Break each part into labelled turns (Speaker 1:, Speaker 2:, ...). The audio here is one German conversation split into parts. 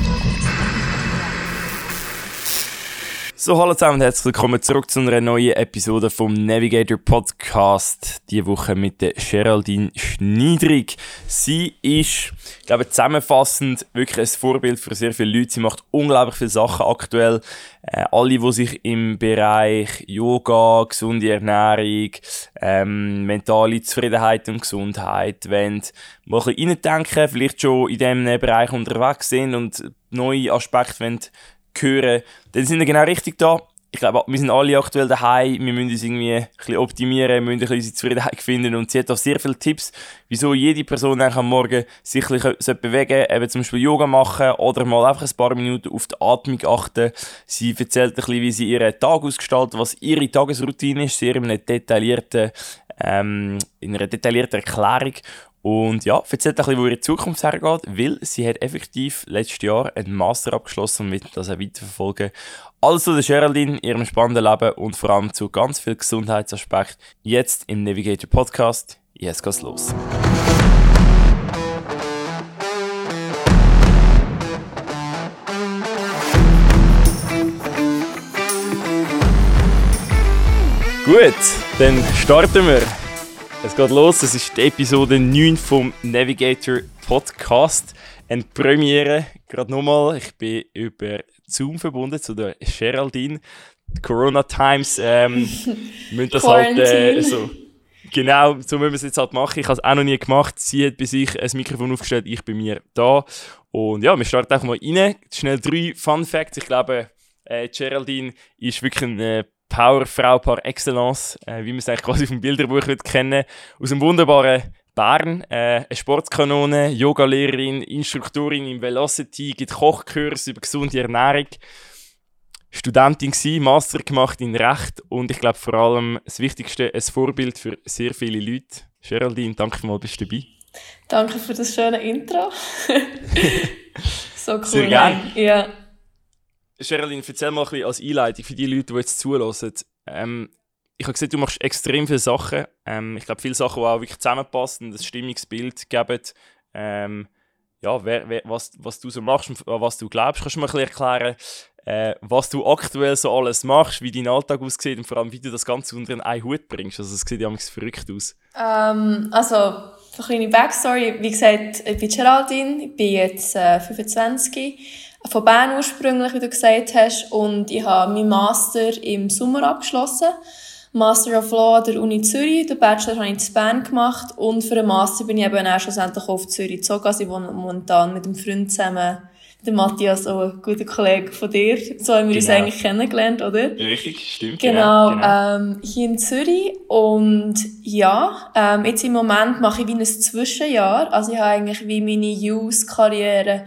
Speaker 1: público. So, hallo zusammen und herzlich willkommen zurück zu einer neuen Episode vom Navigator Podcast. Diese Woche mit der Geraldine Schniedrig. Sie ist, ich glaube, zusammenfassend wirklich ein Vorbild für sehr viele Leute. Sie macht unglaublich viele Sachen aktuell. Äh, alle, die sich im Bereich Yoga, gesunde Ernährung, ähm, mentale Zufriedenheit und Gesundheit wollen, mal ein bisschen reindenken, vielleicht schon in diesem Bereich unterwegs sind und neue Aspekte wollen hören, dann sind wir genau richtig da. Ich glaube, wir sind alle aktuell daheim, wir müssen uns irgendwie ein bisschen optimieren, wir müssen unsere Zufriedenheit finden. Und sie hat auch sehr viele Tipps, wieso jede Person am Morgen sich ein bisschen bewegen eben zum Beispiel Yoga machen oder mal einfach ein paar Minuten auf die Atmung achten. Sie erzählt ein bisschen, wie sie ihren Tag ausgestaltet, was ihre Tagesroutine ist, sehr in einer detaillierten, ähm, in einer detaillierten Erklärung und ja, erzählt ein bisschen, wo ihre Zukunft hergeht, weil sie hat effektiv letztes Jahr einen Master abgeschlossen und wird das auch weiterverfolgen. Also der Geraldine, ihrem spannenden Leben und vor allem zu ganz viel Gesundheitsaspekt. Jetzt im Navigator Podcast. Jetzt geht's los. Gut, dann starten wir. Es geht los, es ist die Episode 9 vom Navigator Podcast. Eine Premiere, gerade nochmal. Ich bin über Zoom verbunden zu der Geraldine. Corona Times ähm, müssen das halt äh, so. Genau, so müssen wir es jetzt halt machen. Ich habe es auch noch nie gemacht. Sie hat bei sich ein Mikrofon aufgestellt, ich bei mir da. Und ja, wir starten einfach mal rein. Schnell drei Fun Facts. Ich glaube, äh, Geraldine ist wirklich ein äh, Powerfrau par excellence, äh, wie man es eigentlich quasi vom Bilderbuch wird kennen, aus dem wunderbaren Bern, äh, eine Sportskanone, Yogalehrerin, Instruktorin im Velocity, gibt Kochkurs über gesunde Ernährung, Studentin gewesen, Master gemacht in Recht und ich glaube vor allem das Wichtigste, ein Vorbild für sehr viele Leute. Geraldine, danke mal, bist du dabei.
Speaker 2: Danke für das schöne Intro. so cool.
Speaker 1: Sehr gerne.
Speaker 2: Ja.
Speaker 1: Sherilyn, erzähl mal ein bisschen als Einleitung für die Leute, die jetzt zulassen. Ähm, ich habe gesehen, du machst extrem viele Sachen. Ähm, ich glaube, viele Sachen, die auch wirklich zusammenpassen, das Stimmungsbild geben. Ähm, ja, wer, wer, was, was du so machst und was du glaubst. Kannst du mir ein bisschen erklären, äh, was du aktuell so alles machst, wie dein Alltag aussieht und vor allem, wie du das Ganze unter einen Hut bringst? Also, es sieht ja verrückt aus.
Speaker 2: Ähm, also, eine kleine Backstory. Wie gesagt, ich bin Geraldine, ich bin jetzt äh, 25 von Bern ursprünglich, wie du gesagt hast, und ich habe meinen Master im Sommer abgeschlossen. Master of Law an der Uni Zürich, den Bachelor habe ich in Bern gemacht und für den Master bin ich eben auch schlussendlich auf Zürich gezogen. Also ich wohne momentan mit einem Freund zusammen, dem Matthias, auch ein guter Kollege von dir. So haben wir genau. uns eigentlich kennengelernt, oder?
Speaker 1: Richtig, stimmt.
Speaker 2: Genau, genau. Ähm, hier in Zürich und ja, ähm, jetzt im Moment mache ich wie ein Zwischenjahr. Also ich habe eigentlich wie meine Youth-Karriere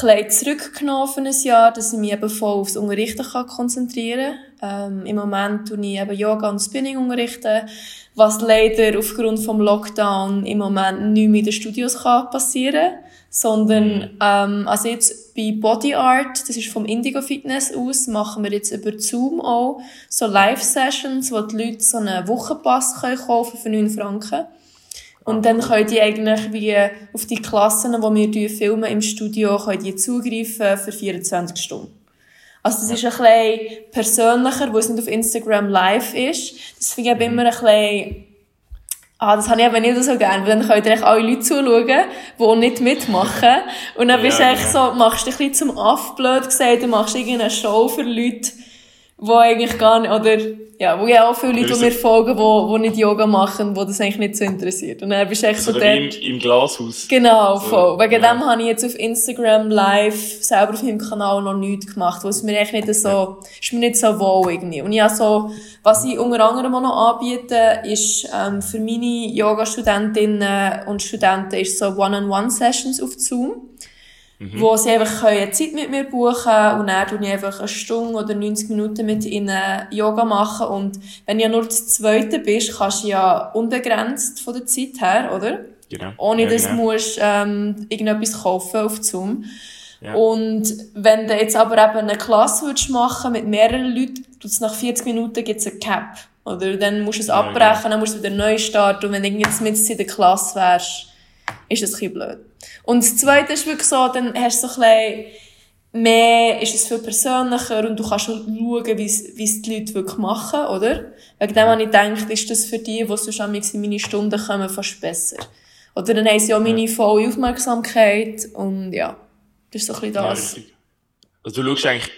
Speaker 2: bisschen zurückgenommen für ein Jahr, dass ich mich eben voll aufs Unterrichten kann konzentrieren kann. Ähm, Im Moment tue ich eben Yoga und Spinning unterrichten, was leider aufgrund vom Lockdown im Moment nicht mehr in den Studios kann passieren sondern ähm, also jetzt bei Body Art, das ist vom Indigo Fitness aus, machen wir jetzt über Zoom auch so Live-Sessions, wo die Leute so einen Wochenpass können kaufen für 9 Franken. Und dann können die eigentlich wie auf die Klassen, die wir filmen im Studio, können die zugreifen für 24 Stunden. Also das ist ein bisschen persönlicher, wo es nicht auf Instagram live ist. Das finde ich immer ein bisschen Ah, das habe ich aber nicht so gerne, weil dann können dir alle Leute zuschauen, die nicht mitmachen. Und dann bist du ja, echt so, machst du dich ein bisschen zum Aff, blöd gesagt, du machst irgendeine Show für Leute, die eigentlich gar nicht, oder, ja, wo ja auch viele Leute, die mir folgen, die, die nicht Yoga machen, die das eigentlich nicht so interessiert. Und dann bist du echt so,
Speaker 1: so dort. Im, Im Glashaus.
Speaker 2: Genau, voll. Wegen ja. dem habe ich jetzt auf Instagram live selber auf meinem Kanal noch nichts gemacht, wo es mir echt nicht so, ja. ist mir nicht so wohl irgendwie. Und habe so, was ich unter anderem auch noch anbiete, ist, ähm, für meine Yoga-Studentinnen und Studenten ist so One-on-One-Sessions auf Zoom. Mhm. Wo sie einfach eine Zeit mit mir buchen können und dann tue ich einfach eine Stunde oder 90 Minuten mit ihnen Yoga machen. Und wenn du ja nur das Zweite bist, kannst du ja unbegrenzt von der Zeit her, oder?
Speaker 1: Genau.
Speaker 2: Ohne
Speaker 1: ja,
Speaker 2: dass
Speaker 1: genau.
Speaker 2: du musst, ähm, irgendetwas kaufen auf Zoom. Ja. Und wenn du jetzt aber eben eine Klasse würdest machen mit mehreren Leuten, tut's nach 40 Minuten gibt's ein Cap. Oder dann musst du es abbrechen, ja, dann musst du wieder neu starten. Und wenn du jetzt mit in der Klasse wärst, ist das ein bisschen blöd. Und das Zweite ist wirklich so, dann hast du so ein bisschen, mehr ist es viel persönlicher und du kannst schon schauen, wie es die Leute wirklich machen, oder? Wegen dem habe ich gedacht, ist das für die, die sonst in meine Stunden kommen, fast besser. Oder dann haben sie auch meine volle Aufmerksamkeit und ja, das ist so ein bisschen das.
Speaker 1: Ja, also du schaust eigentlich,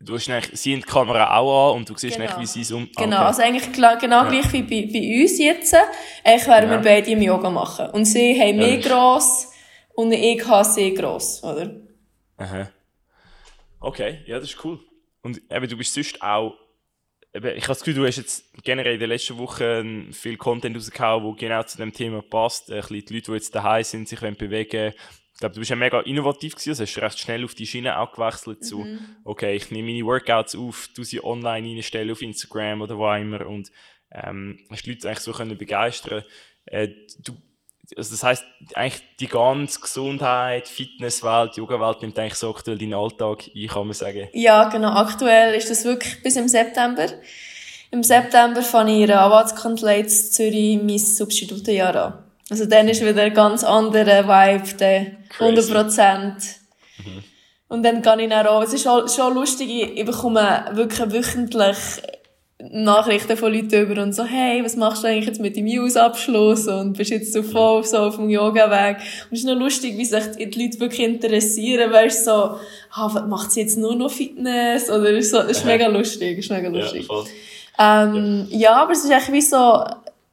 Speaker 1: du hast eigentlich sie in die Kamera auch an und du siehst genau. wie sie es um...
Speaker 2: Genau, okay. also eigentlich genau ja. gleich wie bei, bei uns jetzt. Eigentlich werden ja. wir beide im Yoga machen. Und sie haben ja, mich gross und ich habe sie gross, oder?
Speaker 1: Aha. Okay, ja, das ist cool. Und eben, du bist sonst auch ich habe das Gefühl, du hast jetzt generell in den letzten Wochen viel Content rausgehauen, der genau zu dem Thema passt. Ein bisschen die Leute, die jetzt daheim sind, sich bewegen ich glaube, du bist ja mega innovativ gewesen, also hast recht schnell auf die Schiene auch gewechselt zu, mhm. okay, ich nehme meine Workouts auf, tu sie online reinstellen auf Instagram oder wo immer und ähm, hast die Leute eigentlich so können begeistern. Äh, du, also das heißt eigentlich die ganze Gesundheit, Fitnesswelt, Yoga-Welt nimmt eigentlich so aktuell deinen Alltag ein, kann man sagen.
Speaker 2: Ja, genau. Aktuell ist das wirklich bis im September. Im September fange ich in der Anwaltskanzlei in Zürich mein Substitutenjahr an. Also dann ist wieder ein ganz anderer Vibe, der 100 Prozent. Mhm. Und dann gehe ich dann auch, es ist schon, schon lustig, ich bekomme wirklich wöchentlich Nachrichten von Leuten über und so, hey, was machst du eigentlich jetzt mit dem News-Abschluss und bist jetzt so voll so auf dem Yoga-Weg. Und es ist noch lustig, wie sich die Leute wirklich interessieren, weißt so, ah, macht sie jetzt nur noch Fitness? Oder so, das ist mega lustig, ist mega lustig. Ja, ähm, ja. ja, aber es ist eigentlich wie so,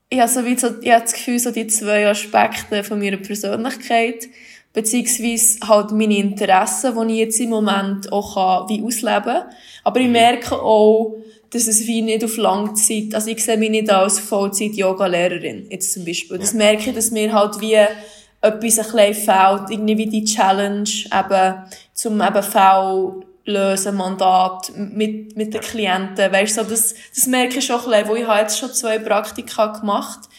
Speaker 2: ich habe, so wie so, ich habe das Gefühl, so die zwei Aspekte von meiner Persönlichkeit, beziehungsweise halt meine Interessen, die ich jetzt im Moment auch kann, wie ausleben kann. Aber ich mhm. merke auch, dass es wie nicht auf lange Zeit, also ich sehe mich nicht als Vollzeit-Yoga-Lehrerin, jetzt zum Beispiel. Das merke ich, dass mir halt wie etwas ein bisschen fehlt, irgendwie wie die Challenge eben, zum eben V lösen, Mandat mit, mit den Klienten. Weißt du, so, das, das merke ich schon ein bisschen, wo ich habe jetzt schon zwei Praktika gemacht. Ja,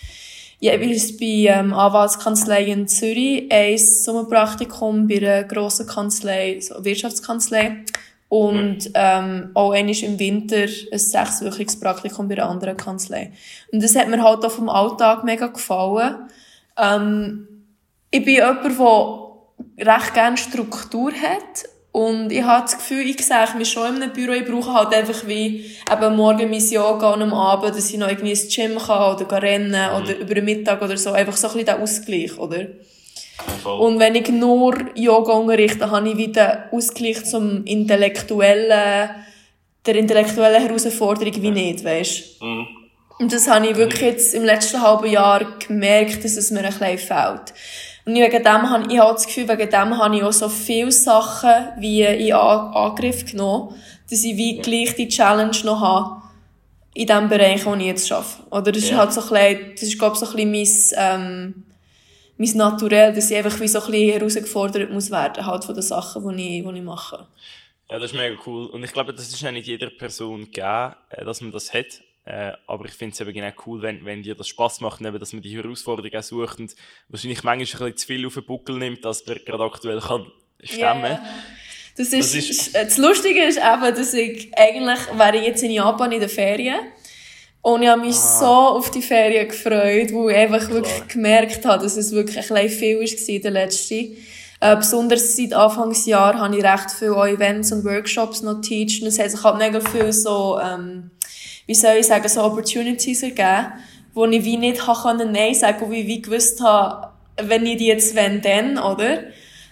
Speaker 2: ich bin bei ähm, Anwaltskanzlei in Zürich, ein Sommerpraktikum bei einer grossen Kanzlei, so Wirtschaftskanzlei. Und ähm, auch einmal im Winter ein sechswöchiges Praktikum bei einer anderen Kanzlei. Und das hat mir halt auch vom Alltag mega gefallen. Ähm, ich bin jemand, der recht gerne Struktur hat und ich habe das Gefühl, ich sehe mich schon in einem Büro, ich brauche halt einfach wie eben morgen mein Yoga und am Abend, dass ich noch irgendwie ins Gym kann oder rennen mhm. oder über den Mittag oder so. Einfach so ein bisschen der Ausgleich, oder? Voll. Und wenn ich nur Yoga unterrichte, habe ich wieder Ausgleich zum intellektuellen, der intellektuellen Herausforderung wie nicht, weißt mhm. Und das habe ich wirklich jetzt im letzten halben Jahr gemerkt, dass es mir ein bisschen fehlt. Und wegen dem habe ich habe das Gefühl, wegen dem habe ich auch so viele Sachen wie in Angriff genommen, dass ich wie gleich die Challenge noch habe in dem Bereich, wo ich jetzt arbeite. Oder das ja. ist halt so ein bisschen, das ist, glaube ich, so ein bisschen mein, ähm, mein Naturell, dass ich einfach wie so ein bisschen herausgefordert muss werden, halt von den Sachen, die ich, die ich mache.
Speaker 1: Ja, das ist mega cool. Und ich glaube, das ist ja nicht jeder Person gegeben, äh, dass man das hat. Äh, aber ich finde es eben genau cool, wenn, wenn dir das Spaß macht, eben, dass man die Herausforderung auch sucht und wahrscheinlich manchmal ein bisschen zu viel auf den Buckel nimmt, dass man gerade aktuell kann stemmen
Speaker 2: yeah. Das ist, das, ist das Lustige ist eben, dass ich eigentlich wäre ich jetzt in Japan in den Ferien und ich habe mich ah. so auf die Ferien gefreut, wo ich einfach Klar. wirklich gemerkt habe, dass es wirklich ein bisschen viel war in der letzten. Äh, besonders seit Anfangsjahr habe ich recht viele Events und Workshops noch teachen. Und es hat sich halt mega viel so, ähm, wie soll ich sagen, so Opportunities ergeben, wo ich wie nicht kann Nein sagen, wo ich wie gewusst habe, wenn ich die jetzt wenn, dann, oder?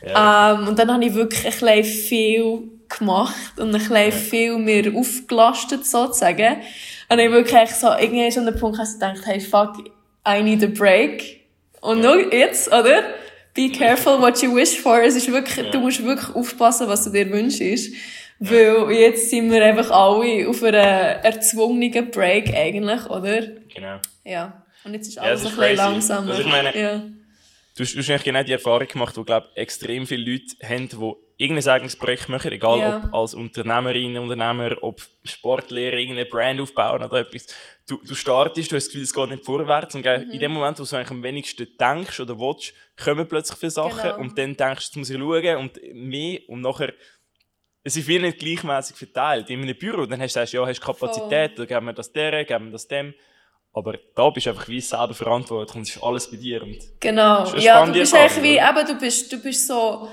Speaker 2: Ja. Ähm, und dann habe ich wirklich ein bisschen viel gemacht und ein bisschen ja. viel mir aufgelastet, sozusagen. Und ich wirklich so, irgendwie schon an den Punkt, dass ich gedacht, hey, fuck, I need a break. Und ja. nur jetzt, oder? Be careful what you wish for. Es ist wirklich, ja. du musst wirklich aufpassen, was du dir wünschst. Weil jetzt sind wir einfach alle auf einer erzwungenen Break eigentlich, oder?
Speaker 1: Genau.
Speaker 2: Ja. Und jetzt ist alles ja, ist ein bisschen langsamer.
Speaker 1: Also ich meine, ja. du, hast, du hast eigentlich genau die Erfahrung gemacht, die, glaube extrem viele Leute haben, die irgendein eigenes Projekt machen, egal ja. ob als Unternehmerin, Unternehmer, ob Sportlehrer irgendeine Brand aufbauen oder etwas. Du, du startest, du hast das Gefühl, es geht nicht vorwärts und mhm. in dem Moment, wo du eigentlich am wenigsten denkst oder willst, kommen plötzlich viele Sachen genau. und dann denkst du, jetzt muss ich schauen und mehr und nachher es ist viel nicht gleichmäßig verteilt. In einem Büro, dann hast du ja, hast Kapazität, dann geben wir das der, geben wir das dem. Aber da bist du einfach wie selber verantwortlich und es ist alles bei dir. Und
Speaker 2: genau. Ja, du bist eigentlich wie, eben, du bist, du bist so,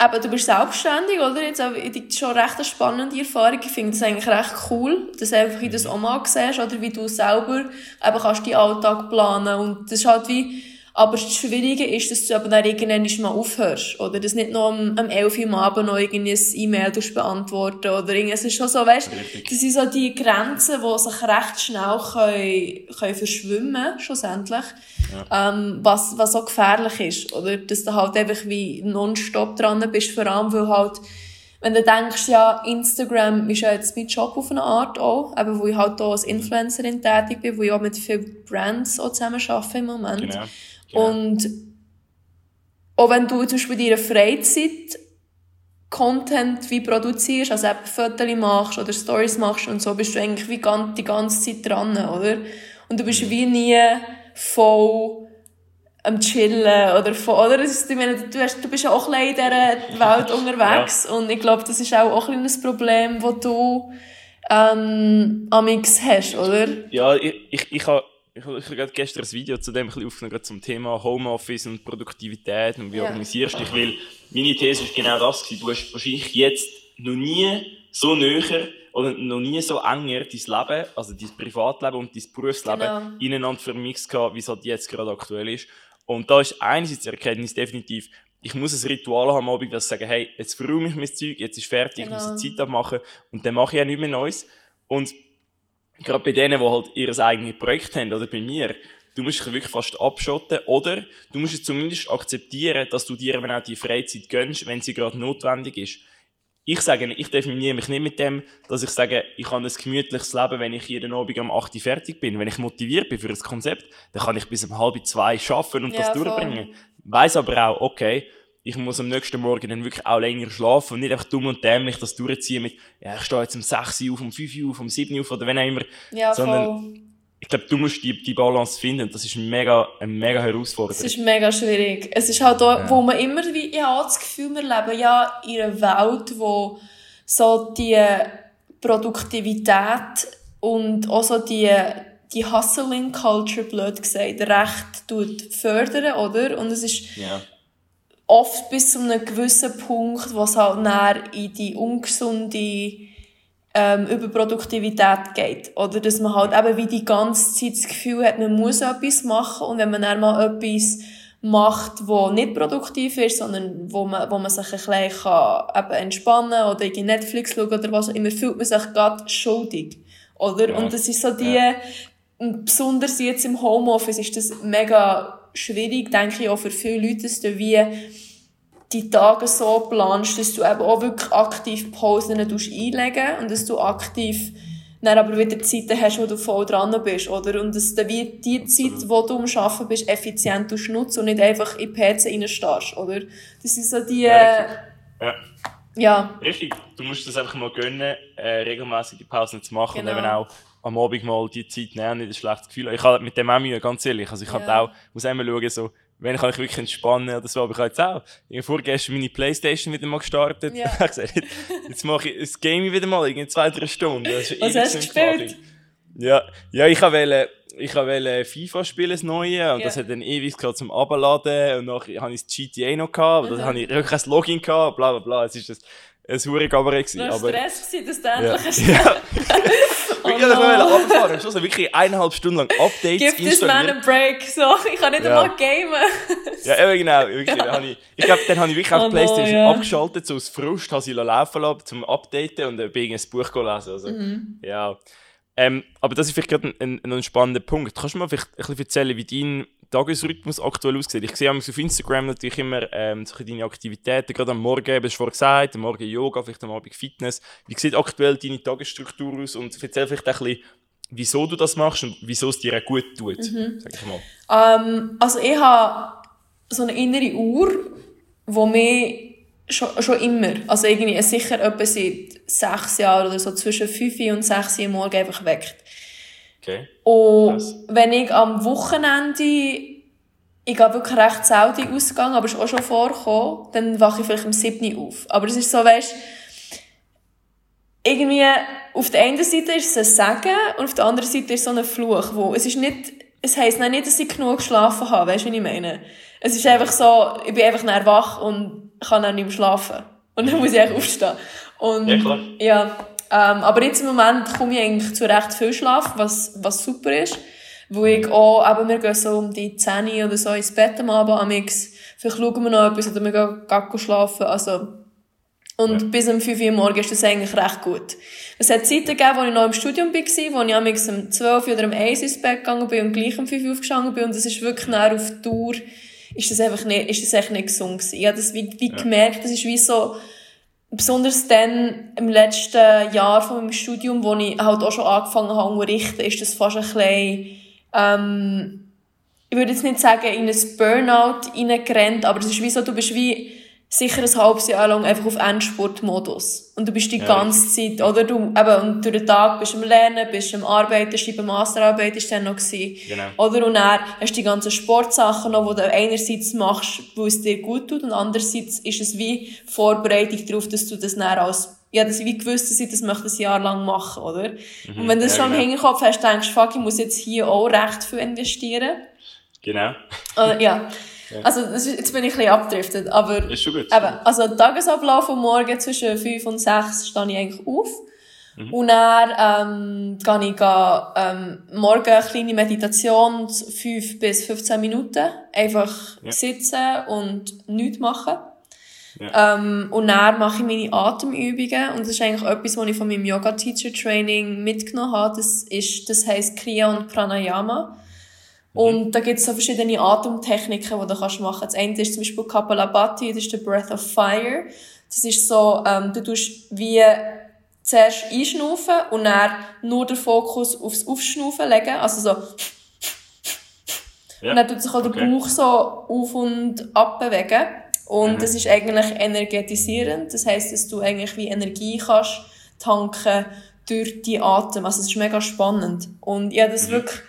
Speaker 2: eben, du bist selbstständig, oder? Jetzt auch, schon recht eine spannende Erfahrung. Ich finde das eigentlich recht cool, dass du einfach in das auch mal siehst, oder wie du selber eben kannst deinen Alltag planen. Und das ist halt wie, aber das Schwierige ist, dass du aber dann irgendwann mal aufhörst. Oder dass nicht noch am, am 11 Uhr am Abend noch irgendein E-Mail beantworten oder irgendwas. Es ist schon so, weißt, das sind so die Grenzen, die sich recht schnell können, können verschwimmen, schlussendlich. Ja. Ähm, was, was auch gefährlich ist. Oder dass du halt einfach wie nonstop dran bist, vor allem, weil halt, wenn du denkst, ja, Instagram ist ja jetzt mein Job auf eine Art auch, eben, wo ich halt auch als Influencerin tätig bin, wo ich auch mit vielen Brands auch zusammen arbeite im Moment. Genau. Und auch wenn du zum Beispiel in deiner Freizeit Content wie produzierst, also eben Fotos machst oder Stories machst und so, bist du eigentlich wie die ganze Zeit dran, oder? Und du bist mhm. wie nie voll am Chillen oder voll, oder? Ich meine, du, hast, du bist ja auch in dieser Welt unterwegs ja. und ich glaube, das ist auch, auch ein Problem, das du ähm, amix hast, oder?
Speaker 1: Ja, ich, ich, ich habe ich, ich habe gestern ein Video zu dem ein aufgenommen, zum Thema Homeoffice und Produktivität und wie ja. organisierst du dich, weil meine These ist genau das gewesen. Du hast wahrscheinlich jetzt noch nie so näher oder noch nie so enger dein Leben, also dein Privatleben und dein Berufsleben genau. ineinander vermixt gehabt, wie es halt jetzt gerade aktuell ist. Und da ist einerseits die Erkenntnis definitiv, ich muss ein Ritual haben am Abend, dass ich sage, hey, jetzt verräume ich mein Zeug, jetzt ist fertig, genau. ich muss eine Zeit abmachen und dann mache ich ja nicht mehr Neues. Und gerade bei denen, die halt ihr eigenes Projekt haben, oder bei mir, du musst dich wirklich fast abschotten, oder du musst es zumindest akzeptieren, dass du dir eben auch die Freizeit gönnst, wenn sie gerade notwendig ist. Ich sage, ich definiere mich nicht mit dem, dass ich sage, ich habe ein gemütliches Leben, wenn ich jeden Abend um 8 Uhr fertig bin. Wenn ich motiviert bin für das Konzept, dann kann ich bis um halb zwei arbeiten und ja, das durchbringen. Voll. Weiss aber auch, okay, ich muss am nächsten Morgen dann wirklich auch länger schlafen und nicht einfach dumm und dämlich das durchziehen mit, ja, ich stehe jetzt um 6 Uhr auf, um 5 Uhr auf, um 7 Uhr auf oder wenn auch immer. Ja, sondern voll. ich glaube, du musst die, die Balance finden. Das ist mega, eine mega Herausforderung.
Speaker 2: Es ist mega schwierig. Es ist halt auch, ja. wo man immer wie, ich habe das Gefühl, wir leben ja in einer Welt, wo so die Produktivität und auch so die, die Hustling Culture, blöd gesagt, recht tut fördern, oder? Und es ist, ja oft bis zu einem gewissen Punkt, was halt näher in die ungesunde ähm, Überproduktivität geht. Oder dass man halt eben wie die ganze Zeit das Gefühl hat, man muss etwas machen und wenn man dann mal etwas macht, wo nicht produktiv ist, sondern wo man, wo man sich ein bisschen kann, eben entspannen oder in Netflix schauen oder was auch immer, fühlt man sich gerade schuldig. Oder? Ja. Und das ist so die, ja. besonders jetzt im Homeoffice ist das mega schwierig, denke ich, auch für viele Leute, dass du wie die Tage so planst, dass du eben auch wirklich aktiv Pausen einlegen und dass du aktiv dann aber wieder Zeiten hast, wo du voll dran bist, oder? Und dass du wie die Zeit, wo du am Arbeiten bist, effizient nutzt und nicht einfach in PC reinstarrst, oder? Das ist so die... Ja.
Speaker 1: ja. ja. Richtig. Du musst das einfach mal gönnen, äh, regelmäßige Pausen zu machen genau. und eben auch am Abend mal die Zeit nehmen, nicht ein schlechtes Gefühl. Ich habe mit dem auch Mühe, ganz ehrlich. Also ich ja. auch, muss einmal schauen, so, wenn kann ich wirklich entspannen oder so. Aber ich habe jetzt auch, ich habe vorgestern meine Playstation wieder mal gestartet. Ja. ich habe gesagt, jetzt mache ich das Game wieder mal, in zwei, drei Stunden.
Speaker 2: Was hast du gespielt?
Speaker 1: Ja, ja, ich wollte, ich wollte FIFA spielen, das Neue, und ja. das hat dann ewig gehabt zum Abladen, und nachher habe ich das GTA noch gehabt, aber dann habe ich wirklich ein Login gehabt, bla, bla, bla. Es ist das, ein hure Kabarett
Speaker 2: gewesen. Du aber Stress gewesen, dass du endlich ja.
Speaker 1: ja. oh ich wollte no. Schon so wirklich eineinhalb Stunden lang Updates
Speaker 2: Give this man a break. So, ich kann nicht ja. einmal gamen.
Speaker 1: ja, eben genau. Wirklich. Ja. ich, ich glaube, dann habe ich wirklich oh auf Playstation no, abgeschaltet, so aus Frust, habe sie laufen lassen zum Updaten und dann bin ich ein Buch gelesen. Also, mhm. ja. Ähm, aber das ist vielleicht gerade ein, ein, ein, spannender Punkt. Kannst du mir vielleicht ein bisschen erzählen, wie dein Tagesrhythmus aktuell aussieht? Ich sehe auf Instagram natürlich immer ähm, deine Aktivitäten, gerade am Morgen, hast du vorhin gesagt, am Morgen Yoga, vielleicht am Abend Fitness. Wie sieht aktuell deine Tagesstruktur aus? Und erzähl vielleicht ein bisschen, wieso du das machst und wieso es dir auch gut tut, mhm. sag ich
Speaker 2: mal. Ähm, also ich habe so eine innere Uhr, die mich Schon, schon immer. Also irgendwie sicher etwa seit sechs Jahren oder so zwischen fünf und sechs Uhr morgens einfach weckt.
Speaker 1: Okay.
Speaker 2: Und Krass. wenn ich am Wochenende, ich gehe wirklich recht selten ausgegangen, aber es ist auch schon vorgekommen, dann wache ich vielleicht um 7 Uhr auf. Aber es ist so, weißt irgendwie, auf der einen Seite ist es ein Segen und auf der anderen Seite ist es so ein Fluch, wo, es ist nicht, es heisst nicht, dass ich genug geschlafen habe, weißt du, wie ich meine? Es ist einfach so, ich bin einfach wach und kann dann nicht mehr schlafen. Und dann muss ich eigentlich aufstehen. Und,
Speaker 1: Ja, klar.
Speaker 2: ja ähm, aber jetzt im Moment komme ich eigentlich zu recht viel Schlaf, was, was super ist. Wo ich auch, eben, wir gehen so um die 10 oder so ins Bett am Abend, amix. Vielleicht schauen wir noch etwas oder wir gehen, gehen schlafen, also. Und
Speaker 1: Ja.
Speaker 2: bis um 5 Uhr morgens ist das eigentlich recht gut. Es hat Zeiten gegeben, wo ich noch im Studium war, wo ich amix um 12 oder um 1 ins Bett gegangen bin und gleich um 5 Uhr aufgestanden bin und das ist wirklich näher auf Tour, ist das einfach nicht, ist das echt nicht gesund gewesen. Ich habe das wie, wie
Speaker 1: Ja.
Speaker 2: gemerkt, das ist wie so, besonders dann im letzten Jahr von meinem Studium, wo ich halt auch schon angefangen habe zu unterrichten, ist das fast ein bisschen, ähm, ich würde jetzt nicht sagen, in ein Burnout reingerannt, aber es ist wie so, du bist wie sicher ein halbes Jahr lang einfach auf Endsportmodus. Und du bist die
Speaker 1: Ja,
Speaker 2: ganze Zeit, oder? Du, eben, und durch den Tag bist du am Lernen, bist du am Arbeiten, schreiben Masterarbeit ist dann noch gewesen.
Speaker 1: Genau.
Speaker 2: Oder? Und dann hast du die ganzen Sportsachen noch, die du einerseits machst, weil es dir gut tut, und andererseits ist es wie Vorbereitung darauf, dass du das dann als, ja, das wie gewusst, dass ich das möchte ein Jahr lang machen, oder? Und wenn du das
Speaker 1: ja,
Speaker 2: schon im
Speaker 1: genau.
Speaker 2: Hinterkopf hast, denkst du, fuck, ich muss jetzt hier auch recht viel investieren.
Speaker 1: Genau.
Speaker 2: Oder, ja. Also, ist, jetzt bin ich ein bisschen abgedriftet, aber,
Speaker 1: Ist schon gut.
Speaker 2: Eben, also Tagesablauf am Morgen zwischen 5 und 6 stehe ich eigentlich auf. Und dann ähm, gehe ich ga, ähm, morgen eine kleine Meditation, 5 bis 15 Minuten. Einfach
Speaker 1: Ja.
Speaker 2: sitzen und nichts machen.
Speaker 1: Ja.
Speaker 2: Ähm, und dann mache ich meine Atemübungen. Und das ist eigentlich etwas, was ich von meinem Yoga-Teacher-Training mitgenommen habe. Das, ist, das heisst Kriya und Pranayama. Und da gibt es so verschiedene Atemtechniken, die du kannst machen kannst. Das eine ist zum Beispiel Kapalabhati, das ist der Breath of Fire. Das ist so, ähm, du tust wie zuerst einschnaufen und dann nur den Fokus aufs Aufschnaufen legen. Also so,
Speaker 1: Ja.
Speaker 2: und dann tut sich auch der
Speaker 1: Okay.
Speaker 2: Bauch so auf und ab bewegen. Und
Speaker 1: Mhm.
Speaker 2: das ist eigentlich energetisierend. Das heisst, dass du eigentlich wie Energie kannst tanken durch die Atem. Also es ist mega spannend. Und habe das wirklich,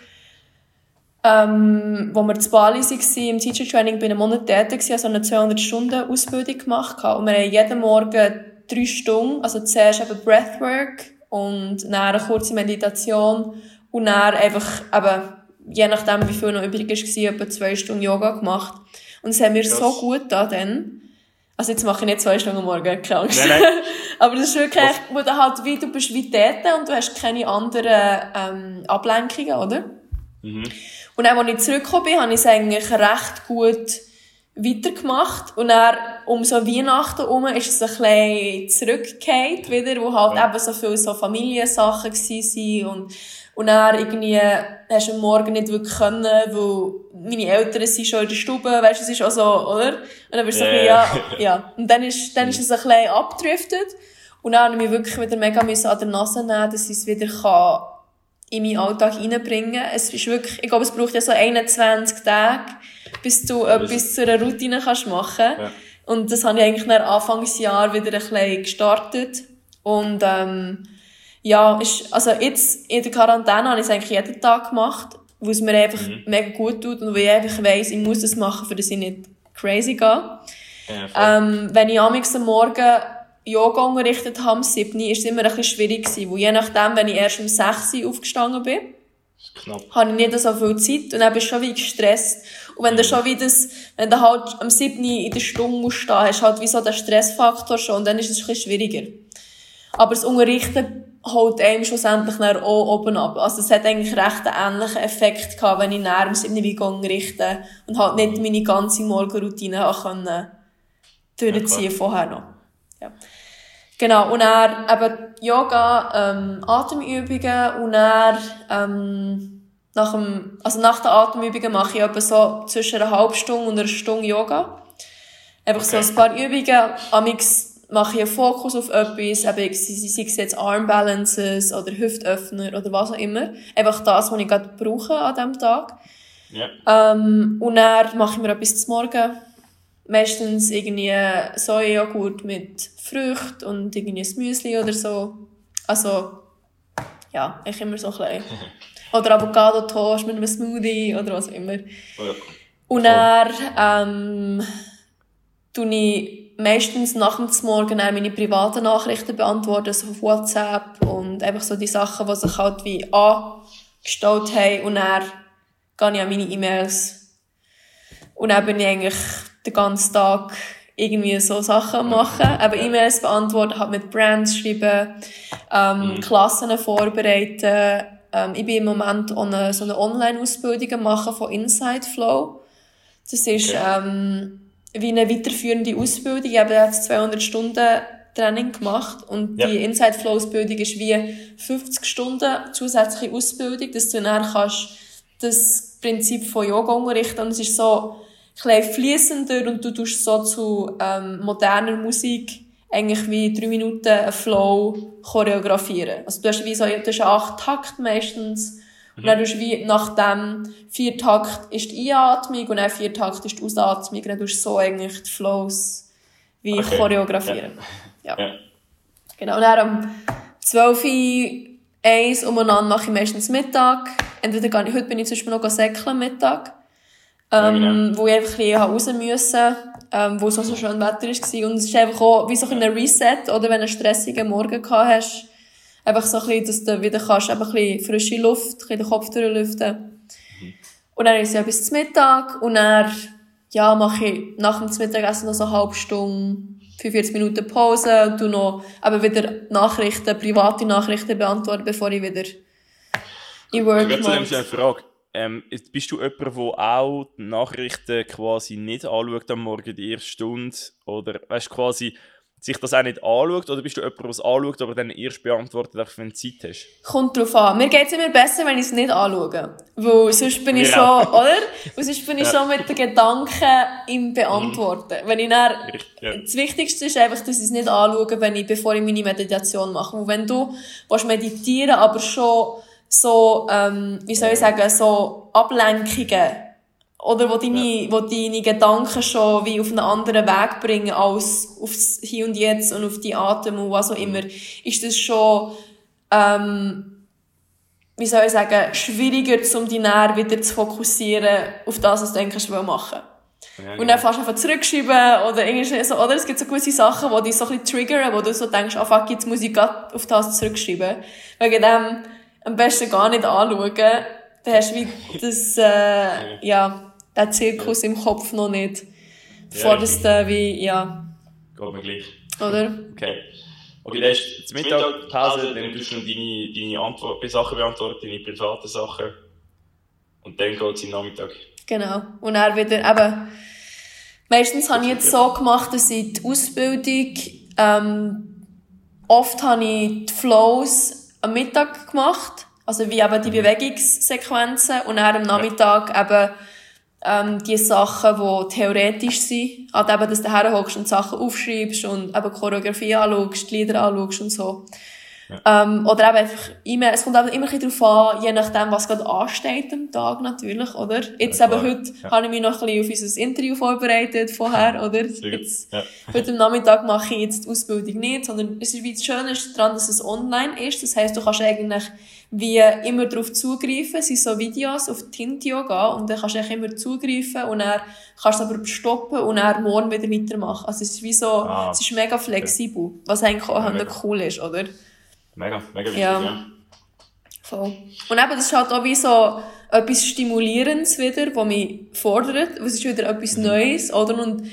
Speaker 2: ähm, wo wir zu Bali waren, im Teacher Training, bin ich einen Monat tätig, also eine 200-Stunden-Ausbildung gemacht. Und wir haben jeden Morgen drei Stunden, also zuerst eben Breathwork und dann eine kurze Meditation und dann einfach eben, je nachdem wie viel noch übrig war, etwa zwei Stunden Yoga gemacht. Und es hat mir
Speaker 1: Krass.
Speaker 2: so gut da dann. Also jetzt mache ich nicht zwei Stunden am morgen, keine Angst.
Speaker 1: Nein, nein.
Speaker 2: Aber das ist wirklich, wo du halt wie, du bist wie dort und du hast keine anderen ähm, Ablenkungen, oder?
Speaker 1: Mhm.
Speaker 2: Und dann, als ich zurückgekommen bin, habe ich es eigentlich recht gut weitergemacht. Und dann, um so Weihnachten herum, ist es ein bisschen zurückgekehrt wieder, wo halt
Speaker 1: Ja.
Speaker 2: eben so viele so Familiensachen waren und und dann irgendwie hast du am Morgen nicht wirklich können, weil meine Eltern sind schon in der Stube, weißt du, es ist auch so, oder? Und dann bist du so ein bisschen,
Speaker 1: Ja.
Speaker 2: ja. Und dann ist, dann ist es ein bisschen abgedriftet. Und dann habe ich mich wirklich wieder mega an der Nase nehmen, dass ich es wieder kann in meinen Alltag reinbringen. Es ist wirklich, ich glaube, es braucht ja so 21 Tage, bis du etwas zu einer Routine kannst machen.
Speaker 1: Ja.
Speaker 2: Und das habe ich eigentlich nach Anfangsjahr wieder ein bisschen gestartet. Und, ähm, ja, ist, also jetzt in der Quarantäne habe ich es eigentlich jeden Tag gemacht, weil es mir einfach mega gut tut und weil ich einfach weiss, ich muss das machen, für dass ich nicht crazy gehe.
Speaker 1: Ja.
Speaker 2: Ähm, wenn ich am Morgen Yoga unterrichtet habe, am 7. ist es immer ein bisschen schwierig gewesen, weil je nachdem, wenn ich erst um 6 Uhr aufgestanden bin,
Speaker 1: knapp.
Speaker 2: habe ich nicht so viel Zeit und dann bist du schon wie gestresst. Und wenn du schon wie das, wenn du halt am 7. in der Stunde musst stehen, hast du halt wie so den Stressfaktor schon und dann ist es ein bisschen schwieriger. Aber das Unterrichten holt einem schlussendlich dann auch oben ab. Also es hat eigentlich recht einen ähnlichen Effekt gehabt, wenn ich näher am 7. Uhr unterrichte und halt nicht meine ganze Morgenroutine habe können durchziehen
Speaker 1: Ja,
Speaker 2: vorher noch. Ja. Genau, und dann eben Yoga, ähm, Atemübungen und dann, ähm, nach dem, also nach den Atemübungen mache ich etwa so zwischen einer halben Stunde und einer Stunde Yoga. Einfach so
Speaker 1: Okay.
Speaker 2: ein paar Übungen. Amix mache ich einen Fokus auf etwas, eben, sei es jetzt Arm Balances oder Hüftöffner oder was auch immer. Einfach das, was ich gerade brauche an diesem Tag.
Speaker 1: Ja.
Speaker 2: Ähm, und dann mache ich mir etwas zum Morgen. Meistens irgendwie Sojajoghurt mit Früchten und irgendwie ein Müsli oder so. Also, ja, ich immer so ein bisschen. Oder Avocado-Toast mit einem Smoothie oder was auch immer.
Speaker 1: Oh, ja.
Speaker 2: Und dann, ähm, tue ich meistens nach dem Morgen meine privaten Nachrichten beantworten, so auf WhatsApp und einfach so die Sachen, die sich halt wie angestaut haben und dann gehe ich an meine E-Mails und dann bin ich eigentlich den ganzen Tag irgendwie so Sachen machen. Aber E-Mails beantworten, halt mit Brands schreiben, ähm, mhm. Klassen vorbereiten. Ähm, ich bin im Moment eine, so eine Online-Ausbildung machen von Inside Flow. Das ist okay. ähm, wie eine weiterführende Ausbildung. Ich habe jetzt 200 Stunden Training gemacht und ja. die Inside Flow Ausbildung ist wie 50 Stunden zusätzliche Ausbildung, dass du dann kannst das Prinzip von Yoga unterrichten und es ist so ein fließender und du tust so zu ähm, moderner Musik eigentlich wie drei Minuten einen Flow choreografieren. Also du hast wie so, du hast acht Takt meistens mhm. und dann tust du wie nach dem vier Takt ist die Einatmung und dann vier Takt ist die Ausatmung und dann tust du so eigentlich die Flows wie okay. choreografieren. Ja. ja. Genau, und dann am 12 Uhr eins umeinander mache ich meistens Mittag. Entweder gehe ich, heute bin ich zum Beispiel noch säckeln Mittag ähm, ja, genau. wo ich einfach ein raus musste, ähm, wo es auch so schön Wetter war. Und es ist einfach auch wie so ein Reset, oder wenn du einen stressigen Morgen gehabt hast, einfach so ein bisschen, dass du wieder kannst, einfach ein bisschen frische Luft, ein bisschen den Kopf durchlüften. Mhm. Und dann ist es ja bis zum Mittag und dann, ja, mache ich nach dem Mittagessen noch so eine halbe Stunde, 45 Minuten Pause und du noch aber wieder Nachrichten, private Nachrichten beantworten, bevor ich wieder in Work
Speaker 1: mache. Ich eine Frage ähm, bist du jemand, der auch die Nachrichten quasi nicht anschaut am Morgen, die erste Stunde? Oder weißt quasi, sich das auch nicht anschaut? Oder bist du jemand, der es anschaut, aber dann erst beantwortet, auch wenn du Zeit hast?
Speaker 2: Kommt drauf an. Mir geht es immer besser, wenn ich es nicht anschaue. Weil sonst bin ich ja. schon, oder? Weil sonst bin ich schon mit den Gedanken im Beantworten. Mhm. Wenn ich dann, ja. Das Wichtigste ist einfach, dass ich es nicht anschaue, wenn ich, bevor ich meine Meditation mache. Und wenn du meditieren aber schon so, ähm, wie soll ich sagen, so Ablenkungen, oder wo deine, ja. wo deine Gedanken schon wie auf einen anderen Weg bringen als aufs Hier und Jetzt und auf die Atem und was auch immer, ist das schon, ähm, wie soll ich sagen, schwieriger, um die näher wieder zu fokussieren auf das, was du denkst, du machen ja, Und dann fast einfach zurückschreiben oder irgendwie so, oder? Es gibt so gewisse Sachen, die dich so ein bisschen triggern, wo du so denkst, ah fuck, jetzt muss ich auf das zurückschreiben. Wegen dem, am besten gar nicht anschauen. Dann hast du wie das, äh, ja, den Zirkus im Kopf noch nicht. Bevor ja, das dann wie, ja.
Speaker 1: Geht mir gleich.
Speaker 2: Oder?
Speaker 1: Okay. Okay, dann ist zur Mittagpause, dann tust du deine, deine Antwort, Sachen beantworten, deine privaten Sachen. Und dann geht es im Nachmittag.
Speaker 2: Genau. Und dann wieder, eben, meistens habe ich jetzt so gemacht, dass ich die Ausbildung, ähm, oft habe ich die Flows am Mittag gemacht. Also wie eben die mhm. Bewegungssequenzen und dann am Nachmittag eben ähm, die Sachen, die theoretisch sind. Halt eben, dass du herhockst und Sachen aufschreibst und eben Choreografie anschaust, Lieder anschaust und so. Ja. Ähm, oder eben einfach immer, es kommt eben immer ein bisschen darauf an, je nachdem, was gerade ansteht am Tag natürlich, oder? Jetzt ja, eben heute ja. habe ich mich noch ein bisschen auf unser Interview vorbereitet vorher, oder? Jetzt. Heute am Nachmittag mache ich jetzt die Ausbildung nicht, sondern es ist wie das Schöne daran, dass es online ist. Das heisst, du kannst eigentlich wie immer darauf zugreifen. Es sind so Videos auf Tintio gehen und dann kannst du eigentlich immer zugreifen und dann kannst du aber stoppen und dann morgen wieder weitermachen. Also es ist wie so, ah, es ist mega flexibel, was eigentlich auch cool ist, oder?
Speaker 1: Mega, mega wichtig, ja. ja.
Speaker 2: Voll. Und eben, das ist halt auch wie so etwas Stimulierendes wieder, was mich fordert. Es ist wieder etwas mhm. Neues, oder? Und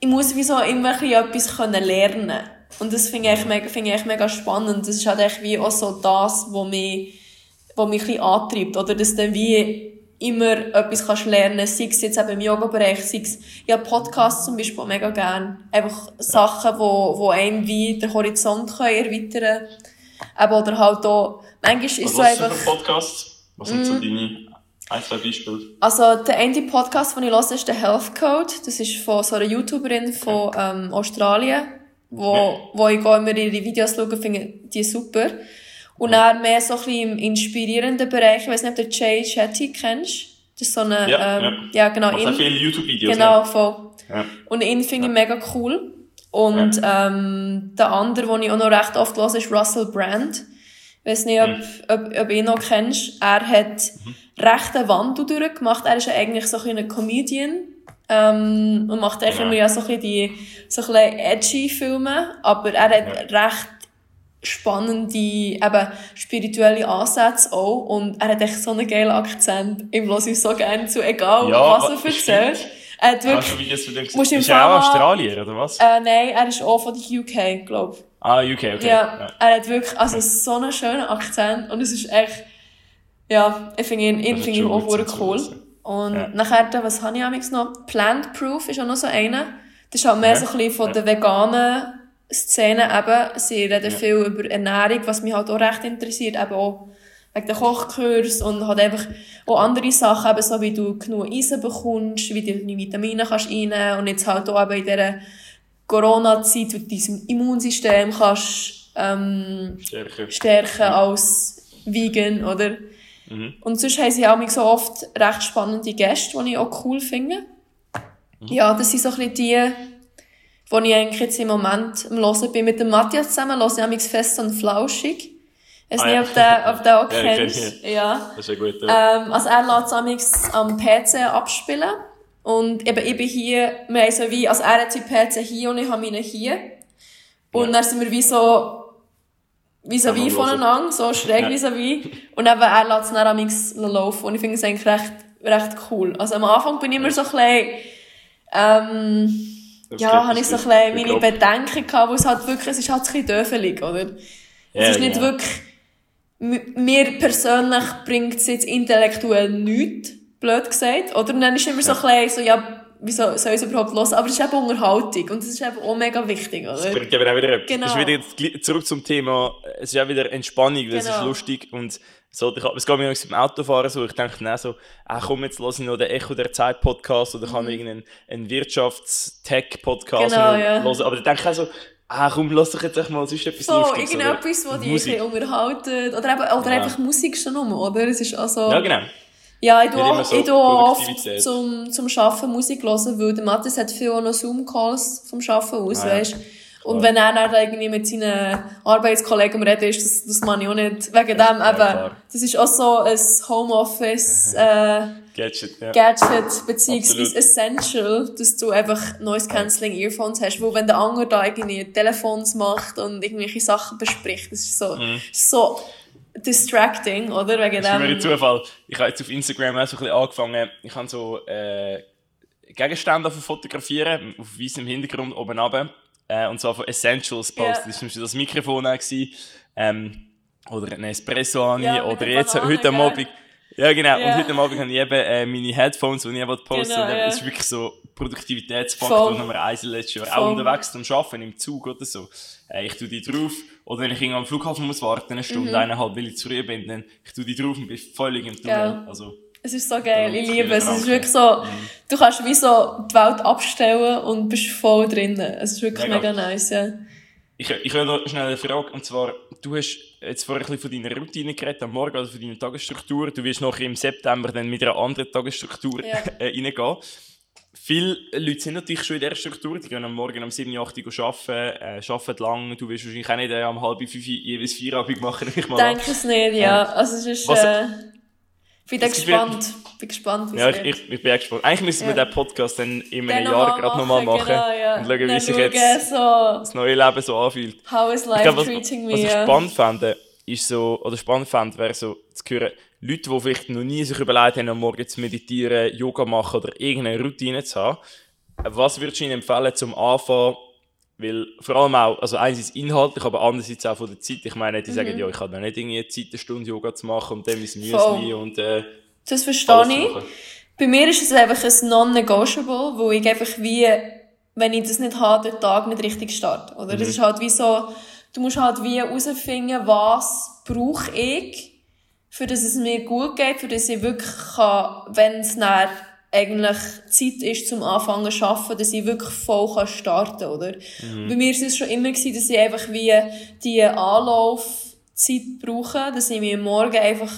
Speaker 2: ich muss wie so immer etwas können lernen Und das finde ich, mega, find ich mega spannend. Das ist halt echt wie auch so das, was mich, was mich ein bisschen antreibt, oder? Dass du wie immer etwas kannst lernen, sei es jetzt eben im Yoga-Bereich, sei es, ja, Podcasts zum Beispiel mega gern. Einfach Sachen, wo, wo einen wie den Horizont können erweitern können aber oder halt auch, manchmal ist
Speaker 1: es
Speaker 2: so einfach...
Speaker 1: Was Podcasts? Was sind mm. so deine ein, zwei Beispiele?
Speaker 2: Also, der eine Podcast, den ich höre, ist der Health Code. Das ist von so einer YouTuberin von ähm, Australien, wo, ja. wo ich immer ihre Videos schaue, finde die super. Und ja. dann mehr so ein bisschen im inspirierenden Bereich. Ich weiß nicht, ob du Jay Shetty kennst. Das ist so eine, ja, ähm, ja. ja genau.
Speaker 1: Macht ihn, viele YouTube-Videos.
Speaker 2: Genau, voll. Ja. Und ihn finde ich mega cool. Und ähm, der andere, den ich auch noch recht oft höre, ist Russell Brand. Ich weiß nicht, ob, mhm. ob, ob ihn noch kennst. Er hat mhm. recht eine Wandel durchgemacht. Er ist ja eigentlich so ein Comedian. Ähm, und macht eigentlich ja. immer ja so ein die, so ein edgy Filme. Aber er hat ja. recht spannende, eben spirituelle Ansätze auch. Und er hat echt so einen geilen Akzent. Ihm lasse ich so gerne zu, egal
Speaker 1: ja,
Speaker 2: was er erzählt. Er hat
Speaker 1: du
Speaker 2: wirklich,
Speaker 1: von dem gesehen?
Speaker 2: Musst du
Speaker 1: Ist er auch Australier, oder was?
Speaker 2: äh, nein, er ist auch von der UK, glaube ich.
Speaker 1: Ah, UK, okay.
Speaker 2: Ja, er hat wirklich, also so einen schönen Akzent und es ist echt, ja, ich finde ihn, ihn ich
Speaker 1: schon
Speaker 2: auch
Speaker 1: gut
Speaker 2: sehr cool. Und
Speaker 1: Ja.
Speaker 2: nachher, was habe ich amigs noch? Plant Proof ist auch noch so einer. Das ist halt mehr
Speaker 1: Ja.
Speaker 2: so ein bisschen von
Speaker 1: Ja.
Speaker 2: der veganen Szene eben. Sie reden
Speaker 1: Ja.
Speaker 2: viel über Ernährung, was mich halt auch recht interessiert, eben auch wegen der Kochkurs und halt einfach auch andere Sachen, eben so wie du genug Eisen bekommst, wie du deine Vitamine kannst reinnehmen und jetzt halt auch eben in dieser Corona-Zeit, wo du dein Immunsystem kannst, ähm,
Speaker 1: Stärker.
Speaker 2: stärken als vegan, oder?
Speaker 1: Mhm.
Speaker 2: Und sonst haben sie auch so oft recht spannende Gäste, die ich auch cool finde.
Speaker 1: Mhm.
Speaker 2: Ja, das sind so ein bisschen die, die ich eigentlich jetzt im Moment am Hören bin. Mit dem Matthias zusammen höre ich fest und flauschig. Ich weiß
Speaker 1: Ah,
Speaker 2: nicht,
Speaker 1: ja.
Speaker 2: ob du ob du auch
Speaker 1: Ja,
Speaker 2: kennst. Ja.
Speaker 1: Das ist ja gut. Ja.
Speaker 2: Ähm, also er lässt es amigs am PC abspielen. Und eben, ich bin hier, wir haben so wie, also er hat seinen PC hier und ich habe meinen hier. Und
Speaker 1: Ja.
Speaker 2: dann sind wir wie so, wie so wie
Speaker 1: Am
Speaker 2: voneinander, so schräg
Speaker 1: Ja.
Speaker 2: wie so wie. Und eben, er lässt es dann amigs laufen. Und ich finde es eigentlich recht, recht cool. Also am Anfang bin ich immer so ein bisschen, ähm, ja, habe ich so ein bisschen meine Bedenken gehabt, wo es halt wirklich, es ist halt ein bisschen döfelig, oder? Es ist nicht wirklich, mir persönlich bringt es jetzt intellektuell nichts, blöd gesagt. Oder dann ist immer so ein bisschen so, ja, wieso soll ich es überhaupt hören? Aber es ist eben Unterhaltung und das ist eben auch mega wichtig,
Speaker 1: Das
Speaker 2: oder?
Speaker 1: bringt eben auch wieder.
Speaker 2: Genau.
Speaker 1: Das ist wieder jetzt gli- zurück zum Thema, es ist auch wieder Entspannung, weil es ist
Speaker 2: Genau.
Speaker 1: lustig und so, ich, es geht mir auch beim Autofahren so, ich denke dann so, ah komm, jetzt lasse ich noch den Echo der Zeit Podcast oder kann irgendeinen einen Wirtschafts-Tech-Podcast
Speaker 2: Genau,
Speaker 1: hören,
Speaker 2: ja.
Speaker 1: aber dann denke ich auch so, ah komm, lass doch jetzt echt mal sonst etwas
Speaker 2: So,
Speaker 1: Lustiges. oder
Speaker 2: irgendetwas, wo dich unterhalten. Oder, eben, oder
Speaker 1: Ja.
Speaker 2: einfach Musik schon um, oder? Es ist also...
Speaker 1: Ja, genau.
Speaker 2: Ja, ich tue auch,
Speaker 1: so
Speaker 2: ich tue oft zum, zum Arbeiten Musik hören, weil der Mathis hat viel auch noch Zoom-Calls vom Arbeiten aus,
Speaker 1: Ah, ja.
Speaker 2: weisst Und wenn er dann irgendwie mit seinen Arbeitskollegen am Reden ist, das, das man ich auch nicht, wegen dem eben,
Speaker 1: klar.
Speaker 2: das ist auch so ein Homeoffice, äh,
Speaker 1: Gadget, ja.
Speaker 2: Gadget, beziehungsweise
Speaker 1: Absolut.
Speaker 2: essential, dass du einfach Noise Cancelling Earphones hast, wo wenn der andere da irgendwie Telefons macht und irgendwelche Sachen bespricht, das ist so,
Speaker 1: Mhm.
Speaker 2: so distracting, oder? Wegen
Speaker 1: Das ist mir ein. Zufall. Ich habe jetzt auf Instagram auch so ein bisschen angefangen, ich habe so äh, Gegenstände fotografieren, auf weißem Hintergrund oben runter. Äh, und zwar von Essentials Post.
Speaker 2: Ja.
Speaker 1: Das war zum Beispiel das Mikrofon auch. gewesen, Ähm, oder ein Espresso
Speaker 2: Ja,
Speaker 1: oder jetzt heute? Abend. Ja, genau.
Speaker 2: Ja.
Speaker 1: Und heute Abend habe ich eben äh, meine Headphones, die ich eben posten
Speaker 2: Genau,
Speaker 1: wollte.
Speaker 2: ja.
Speaker 1: Das ist wirklich so Produktivitätsfaktor
Speaker 2: Voll.
Speaker 1: Nummer eins letztes Jahr.
Speaker 2: Voll.
Speaker 1: Auch unterwegs zum Arbeiten, im Zug oder so. Äh, ich tue die drauf. Oder wenn ich irgendwo am Flughafen muss warten, eine Stunde,
Speaker 2: Mhm.
Speaker 1: eineinhalb, weil ich zu früh bin, dann ich tue die drauf und bin völlig im Tunnel.
Speaker 2: Geil.
Speaker 1: Also,
Speaker 2: Es ist so geil, ich liebe es. Es ist wirklich so,
Speaker 1: Mhm.
Speaker 2: du kannst wie so die Welt abstellen und bist voll drinnen. Es ist wirklich
Speaker 1: Mega.
Speaker 2: mega, nice, ja.
Speaker 1: ich, ich habe noch schnell eine Frage, und zwar, du hast jetzt vorher ein bisschen von deiner Routine geredet, am Morgen, also von deiner Tagesstruktur. Du wirst nachher im September dann mit einer anderen Tagesstruktur
Speaker 2: Ja.
Speaker 1: äh, reingehen. Viele Leute sind natürlich schon in dieser Struktur, die gehen am Morgen um 7, 8 Uhr arbeiten, äh, arbeiten lang. Du wirst wahrscheinlich auch nicht äh, um halb fünf jeweils Feierabend machen, nehme ich mal.
Speaker 2: Denke es nicht, ja. Also es ist,
Speaker 1: Was-
Speaker 2: äh, bin da
Speaker 1: Es ist
Speaker 2: gespannt. Bin gespannt, wie
Speaker 1: Ja, ich, ich, ich bin auch gespannt. Eigentlich müssen wir
Speaker 2: Ja.
Speaker 1: den Podcast dann in
Speaker 2: Dann
Speaker 1: einem Jahr gerade nochmal machen
Speaker 2: Genau, ja.
Speaker 1: und schauen, wie
Speaker 2: Dann
Speaker 1: sich
Speaker 2: schauen,
Speaker 1: jetzt
Speaker 2: so,
Speaker 1: das neue Leben so anfühlt.
Speaker 2: how is life
Speaker 1: glaube, was,
Speaker 2: treating me?
Speaker 1: was ich spannend fände, ist so, oder spannend fände, wäre so zu hören, Leute, die vielleicht noch nie sich überlegt haben, am Morgen zu meditieren, Yoga machen oder irgendeine Routine zu haben. Was würdest du ihnen empfehlen zum Anfang? Weil vor allem auch, also einerseits inhaltlich, aber andererseits auch von der Zeit. Ich meine, die
Speaker 2: Mhm.
Speaker 1: sagen, ja, ich habe nicht irgendwie Zeit, eine Stunde Yoga zu machen und dann ist Müsli und äh,
Speaker 2: Das verstehe ich.
Speaker 1: machen.
Speaker 2: Bei mir ist es einfach ein Non-Negotiable, wo ich einfach wie, wenn ich das nicht habe, den Tag nicht richtig starte. Oder? Das ist halt wie so, du musst halt wie herausfinden, was brauche ich, für dass es mir gut geht, für dass ich wirklich kann, wenn es dann eigentlich Zeit ist zum Anfangen zu arbeiten, dass ich wirklich voll kann starten oder? Bei mir ist es schon immer gewesen, dass ich einfach wie die Anlaufzeit brauche, dass ich mir Morgen einfach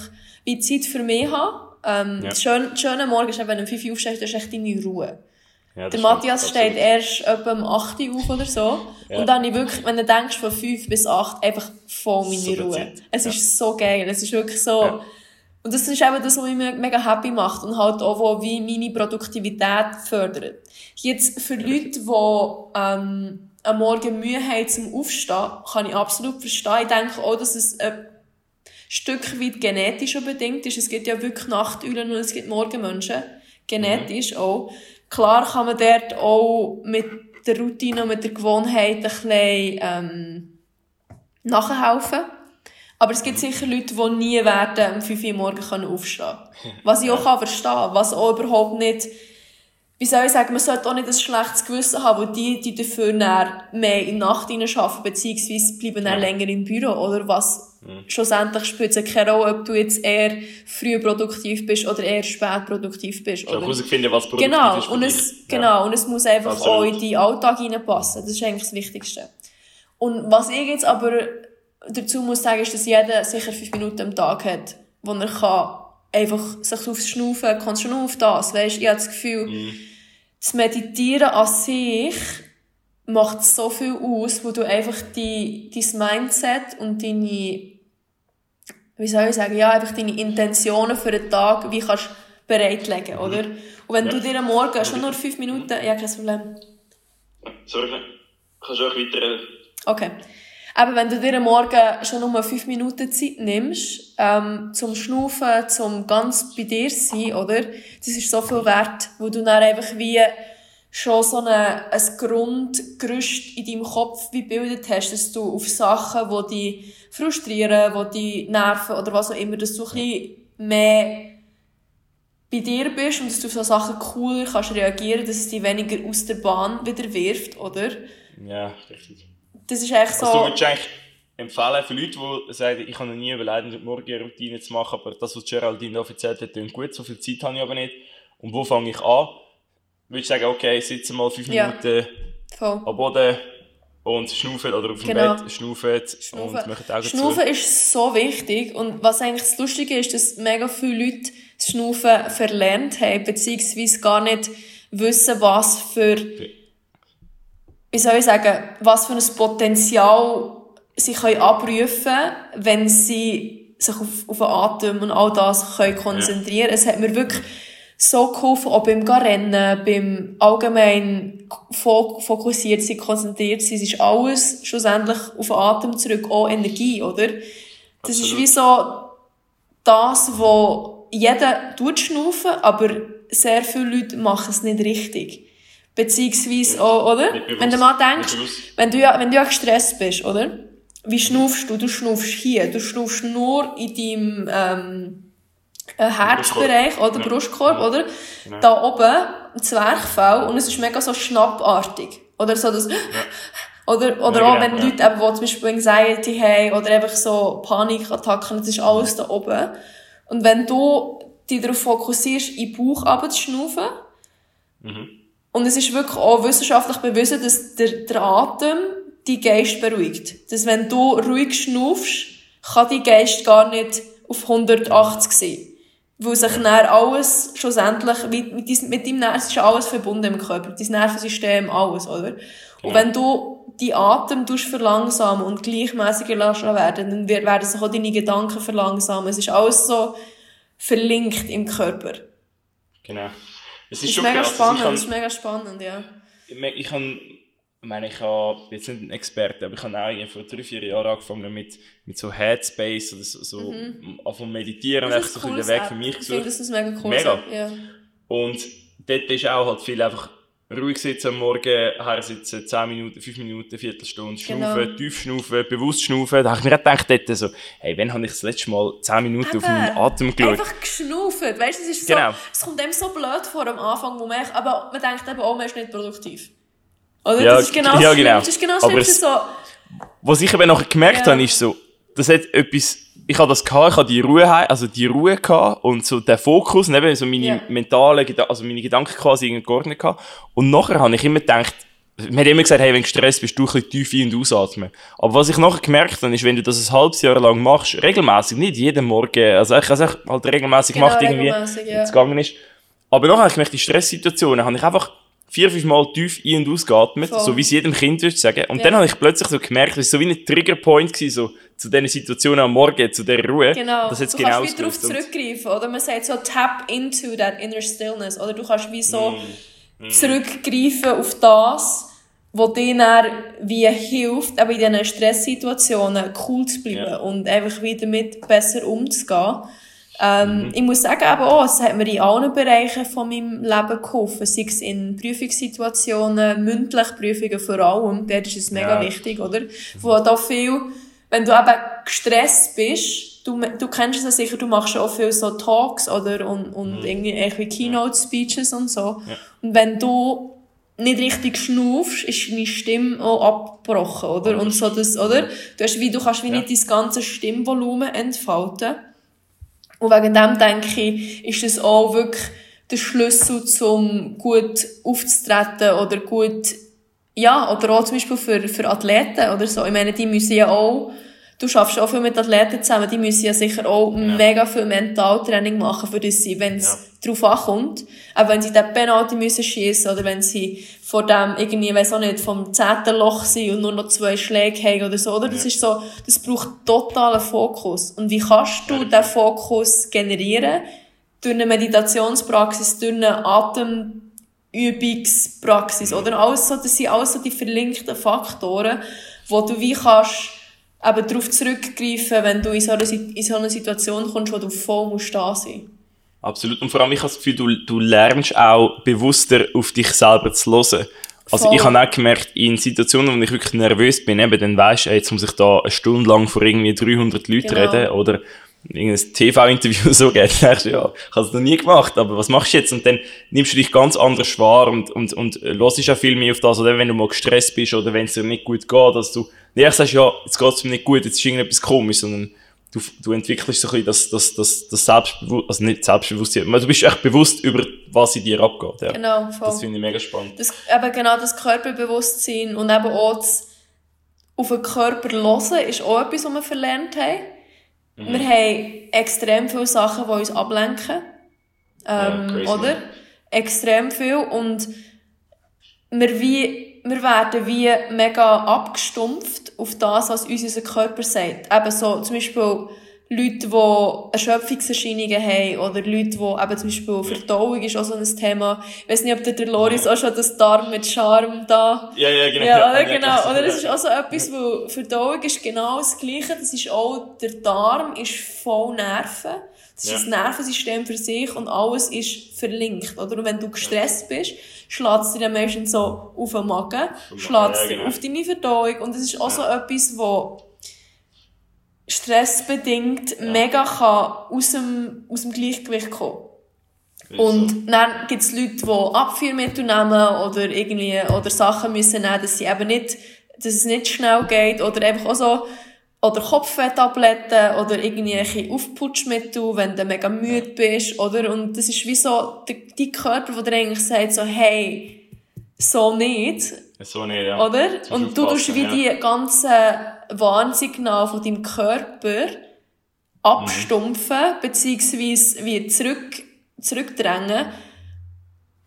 Speaker 2: wie Zeit für mich habe. Ähm,
Speaker 1: Ja.
Speaker 2: das Schöne, das Schöne am Morgen ist, wenn du um 5 Uhr aufstehst, hast echt deine Ruhe.
Speaker 1: Ja,
Speaker 2: Der
Speaker 1: stimmt,
Speaker 2: Matthias
Speaker 1: absolut.
Speaker 2: steht erst etwa um 8 Uhr auf oder so.
Speaker 1: Ja.
Speaker 2: Und dann ich wirklich, wenn du denkst, von 5 bis 8, einfach voll meine
Speaker 1: So
Speaker 2: Ruhe. Es ist so geil. Es ist wirklich so. Und das ist eben das, was mich me- mega happy macht und halt auch, wo wie meine Produktivität fördert. Jetzt für Leute, die ähm, am Morgen Mühe haben zum Aufstehen, kann ich absolut verstehen. Ich denke auch, dass es ein Stück weit genetisch bedingt ist. Es gibt ja wirklich Nachteulen und es gibt Morgenmenschen. Genetisch auch. Klar kann man dort auch mit der Routine und mit der Gewohnheit ein bisschen, ähm, nachhelfen. Aber es gibt sicher Leute, die nie werden um 5 Uhr morgens aufstehen können. Was ich auch kann verstehen was auch überhaupt nicht, wie soll ich sagen, man sollte auch nicht ein schlechtes Gewissen haben, wo die, die dafür mehr in die Nacht arbeiten, beziehungsweise bleiben dann länger im Büro, oder was mhm. schlussendlich spielt es keine Rolle, ob du jetzt eher früh produktiv bist oder eher spät produktiv bist.
Speaker 1: Oder? herausfinden, was produktiv
Speaker 2: genau,
Speaker 1: ist.
Speaker 2: Und es, ja. Genau, und es muss einfach Absolut. auch in deinen Alltag reinpassen. Das ist eigentlich das Wichtigste. Und was ich jetzt aber dazu muss sagen, ist, dass jeder sicher fünf Minuten am Tag hat, wo er kann einfach sich aufs Schnaufen konzentrieren auf das. Weißt, ich habe das Gefühl, mhm. das Meditieren an sich macht so viel aus, wo du einfach die, dein Mindset und deine, wie soll ich sagen, ja, einfach deine Intentionen für den Tag, wie kannst bereitlegen, mhm. oder? Und wenn ja. du dir am Morgen schon nur fünf Minuten, ja, kein Problem.
Speaker 1: Sorry, kannst du auch weiter
Speaker 2: Okay. Aber wenn du dir am Morgen schon nur fünf Minuten Zeit nimmst, ähm, zum Schnaufen, zum ganz bei dir sein, oder? Das ist so viel wert, wo du dann einfach wie schon so eine, ein Grundgerüst in deinem Kopf wie bildet hast, dass du auf Sachen, die dich frustrieren, die dich nerven oder was auch immer, dass du ein bisschen mehr bei dir bist und dass du auf so Sachen cooler kannst reagieren, dass es dich weniger aus der Bahn wieder wirft, oder?
Speaker 1: Ja, richtig
Speaker 2: das ist eigentlich so...
Speaker 1: Also du würdest eigentlich empfehlen für Leute, die sagen, ich habe noch nie überlegt, eine Morgenroutine zu machen, aber das, was Geraldine da erzählt hat, klingt gut, so viel Zeit habe ich aber nicht. Und wo fange ich an? Würdest du sagen, okay, sitze mal fünf ja. Minuten Voll. am Boden und schnaufen oder auf dem genau. Bett schnaufen, schnaufen. und machen die Augen
Speaker 2: Schnaufen zu. ist so wichtig und was eigentlich das Lustige ist, dass mega viele Leute das Schnaufen verlernt haben, beziehungsweise gar nicht wissen, was für wie soll ich sagen, was für ein Potenzial sie können abrufen können, wenn sie sich auf, auf den Atem und all das können konzentrieren können. Es hat mir wirklich so geholfen, auch beim Rennen, beim allgemein fokussiert sein, konzentriert sein. Es ist alles schlussendlich auf den Atem zurück, auch Energie, oder? Das Absolut. ist wie so das, wo jeder tut schnaufen, aber sehr viele Leute machen es nicht richtig. Beziehungsweise auch, oder? Wenn du mal denkst, wenn du ja, wenn du ja gestresst bist, oder? Wie schnaufst du? Du schnaufst hier. Du schnaufst nur in deinem, ähm, äh, Herzbereich oder ja. Brustkorb, ja. oder? Ja. Da oben, ein Zwerchfell, und es ist mega so schnappartig. Oder so das, ja. oder, oder auch wenn Leute eben, die zum Beispiel Anxiety haben, oder einfach so Panikattacken, das ist alles da oben. Und wenn du dich darauf fokussierst, in den Bauch runterzuschnaufen, mhm und es ist wirklich auch wissenschaftlich bewiesen, dass der, der Atem die Geist beruhigt. Dass wenn du ruhig schnaufst, kann die Geist gar nicht auf 180 sein. Weil sich dann alles schlussendlich, mit, mit, mit deinem Nerv ist alles verbunden im Körper. Dein Nervensystem, alles, oder? Und wenn du die Atem verlangsamen und gleichmäßiger lassen werden, dann werden sich auch deine Gedanken verlangsamen. Es ist alles so verlinkt im Körper.
Speaker 1: Genau.
Speaker 2: Es ist, ist mega krass. spannend, also ist mega spannend, ja.
Speaker 1: Ich, ich habe, ich meine, ich habe jetzt nicht ein Experte, aber ich habe auch vor drei, vier Jahren angefangen mit, mit so Headspace oder so, so mhm. von meditieren, so cool, den Weg für mich
Speaker 2: gesucht. Ich finde, das ist mega cool.
Speaker 1: Mega. Ja. Und dort ist auch halt viel einfach ruhig sitzen am Morgen, her sitzen, 10 Minuten, 5 Minuten, Viertelstunde, schnaufen, genau. tief schnaufen, bewusst schnaufen. Da habe ich mir gedacht, dort so, hey, wann habe ich das letzte Mal 10 Minuten Eben, auf meinen Atem geschaut?
Speaker 2: Einfach geschnauft. Weißt du, es ist genau. so, es kommt dem so blöd vor am Anfang, wo man, aber man denkt eben, oh, man ist nicht produktiv. Oder? Ja, das ist genau ja, genau. Das ist genau das so.
Speaker 1: Was ich aber noch gemerkt ja. habe, ist so, das hat etwas, ich habe das gehabt, ich habe die Ruhe, also die Ruhe gehabt und so der Fokus, und eben so meine yeah. mentalen, also meine Gedanken quasi irgendwie geordnet gehabt. Und nachher habe ich immer gedacht, man hat immer gesagt, hey, wenn du gestresst bist, du ein bisschen tief ein- und ausatmen. Aber was ich nachher gemerkt habe, ist, wenn du das ein halbes Jahr lang machst, regelmäßig, nicht jeden Morgen, also ich habe es halt regelmäßig genau, gemacht, irgendwie, ja. es gegangen ist. Aber nachher habe ich gemerkt, die Stresssituationen habe ich einfach vier, fünf Mal tief ein- und ausgeatmet, Voll. so wie es jedem Kind würde sagen. Und ja. dann habe ich plötzlich so gemerkt, es war so wie ein Triggerpoint so, zu diesen Situationen am Morgen, zu dieser Ruhe.
Speaker 2: Genau. Das du genau kannst wie darauf zurückgreifen, oder? Man sagt so, tap into that inner stillness, oder? Du kannst wie so mm. Mm. zurückgreifen auf das, was dir dann wie hilft, aber in diesen Stresssituationen cool zu bleiben ja. und einfach wieder mit besser umzugehen. Ähm, mhm. Ich muss sagen, eben auch, es hat mir in allen Bereichen von meinem Leben geholfen. Sei es in Prüfungssituationen, mündlich Prüfungen vor allem. Dort ist es mega ja. wichtig, oder? Wo da viel, wenn du eben gestresst bist, du, du kennst es ja sicher, du machst auch viel so Talks, oder? Und, und mhm. irgendwie Keynote-Speeches und so. Ja. Und wenn du nicht richtig schnaufst, ist deine Stimme auch abgebrochen, oder? Und so das, oder? Du hast wie, du kannst wie ja. nicht dein ganze Stimmvolumen entfalten. Und wegen dem denke ich, ist das auch wirklich der Schlüssel, um gut aufzutreten oder gut, ja, oder auch zum Beispiel für, für Athleten oder so. Ich meine, die müssen ja auch, du schaffst auch viel mit Athleten zusammen, die müssen ja sicher auch ja. mega viel Mentaltraining machen, für das sie, wenn es ja. darauf ankommt, auch wenn sie den Penalty müssen schießen oder wenn sie vor dem irgendwie, weiß auch nicht, vom zehnten Loch sind und nur noch zwei Schläge haben oder so, oder? Das ja. ist so, das braucht totalen Fokus. Und wie kannst du den Fokus generieren? Durch eine Meditationspraxis, durch eine Atemübungspraxis, oder? Alles so, das sind alles so die verlinkten Faktoren, wo du wie kannst, eben darauf zurückgreifen, wenn du in so, eine, in so eine Situation kommst, wo du voll musst da sein
Speaker 1: Absolut. Und vor allem, ich habe das Gefühl, du, du lernst auch bewusster auf dich selber zu hören. Also Voll. ich habe auch gemerkt, in Situationen, wo ich wirklich nervös bin, eben, dann weisst du, jetzt muss ich da eine Stunde lang vor irgendwie 300 Leuten genau. reden oder irgendein TV-Interview so geht, dann denkst du, ja, ich habe es noch nie gemacht, aber was machst du jetzt? Und dann nimmst du dich ganz anders wahr und, und, und hörst auch viel mehr auf das, oder wenn du mal gestresst bist oder wenn es dir nicht gut geht, dass du nicht sagst, ja, jetzt geht es mir nicht gut, jetzt ist irgendetwas komisch, sondern du, du entwickelst so ein bisschen das, das, das, das Selbstbewusstsein, also nicht Selbstbewusstsein, aber du bist echt bewusst über, was in dir abgeht. Ja.
Speaker 2: Genau, voll.
Speaker 1: Das finde ich mega spannend.
Speaker 2: Das, eben genau das Körperbewusstsein und eben auch das auf den Körper hören ist auch etwas, was wir verlernt haben. Mhm. Wir haben extrem viele Sachen, die uns ablenken. Ähm, ja, oder? Extrem viel und wir wie wir werden wie mega abgestumpft auf das, was uns unser Körper sagt. Eben so, zum Beispiel Leute, die Erschöpfungserscheinungen haben oder Leute, die eben zum Beispiel Verdauung ist auch so ein Thema. Ich weiß nicht, ob der, Loris auch schon das Darm mit Charme da...
Speaker 1: Ja, ja, genau.
Speaker 2: Ja, oder, genau. Oder das ist auch so etwas, wo Verdauung ist genau das Gleiche. Das ist auch, der Darm ist voll Nerven. Das ist ja. das Nervensystem für sich und alles ist verlinkt, oder? Und wenn du gestresst bist, schlägt es dir dann meistens so auf den Magen, schlägt es dir auf deine Verdauung und das ist auch so etwas, wo stressbedingt mega kann aus dem, aus dem Gleichgewicht kommen. Und dann gibt es Leute, die Abführmittel nehmen oder irgendwie, oder Sachen müssen nehmen, dass sie eben nicht, dass es nicht schnell geht oder einfach auch so, oder Kopfwehtabletten oder irgendwelche Aufputschmittel, wenn du mega müde bist, oder? Und das ist wie so, die Körper, der dir eigentlich sagt so, hey, so nicht.
Speaker 1: So nicht, ja.
Speaker 2: Oder? Und du tust wie ja. die ganzen Warnsignale von deinem Körper abstumpfen, mhm. beziehungsweise wie zurück, zurückdrängen.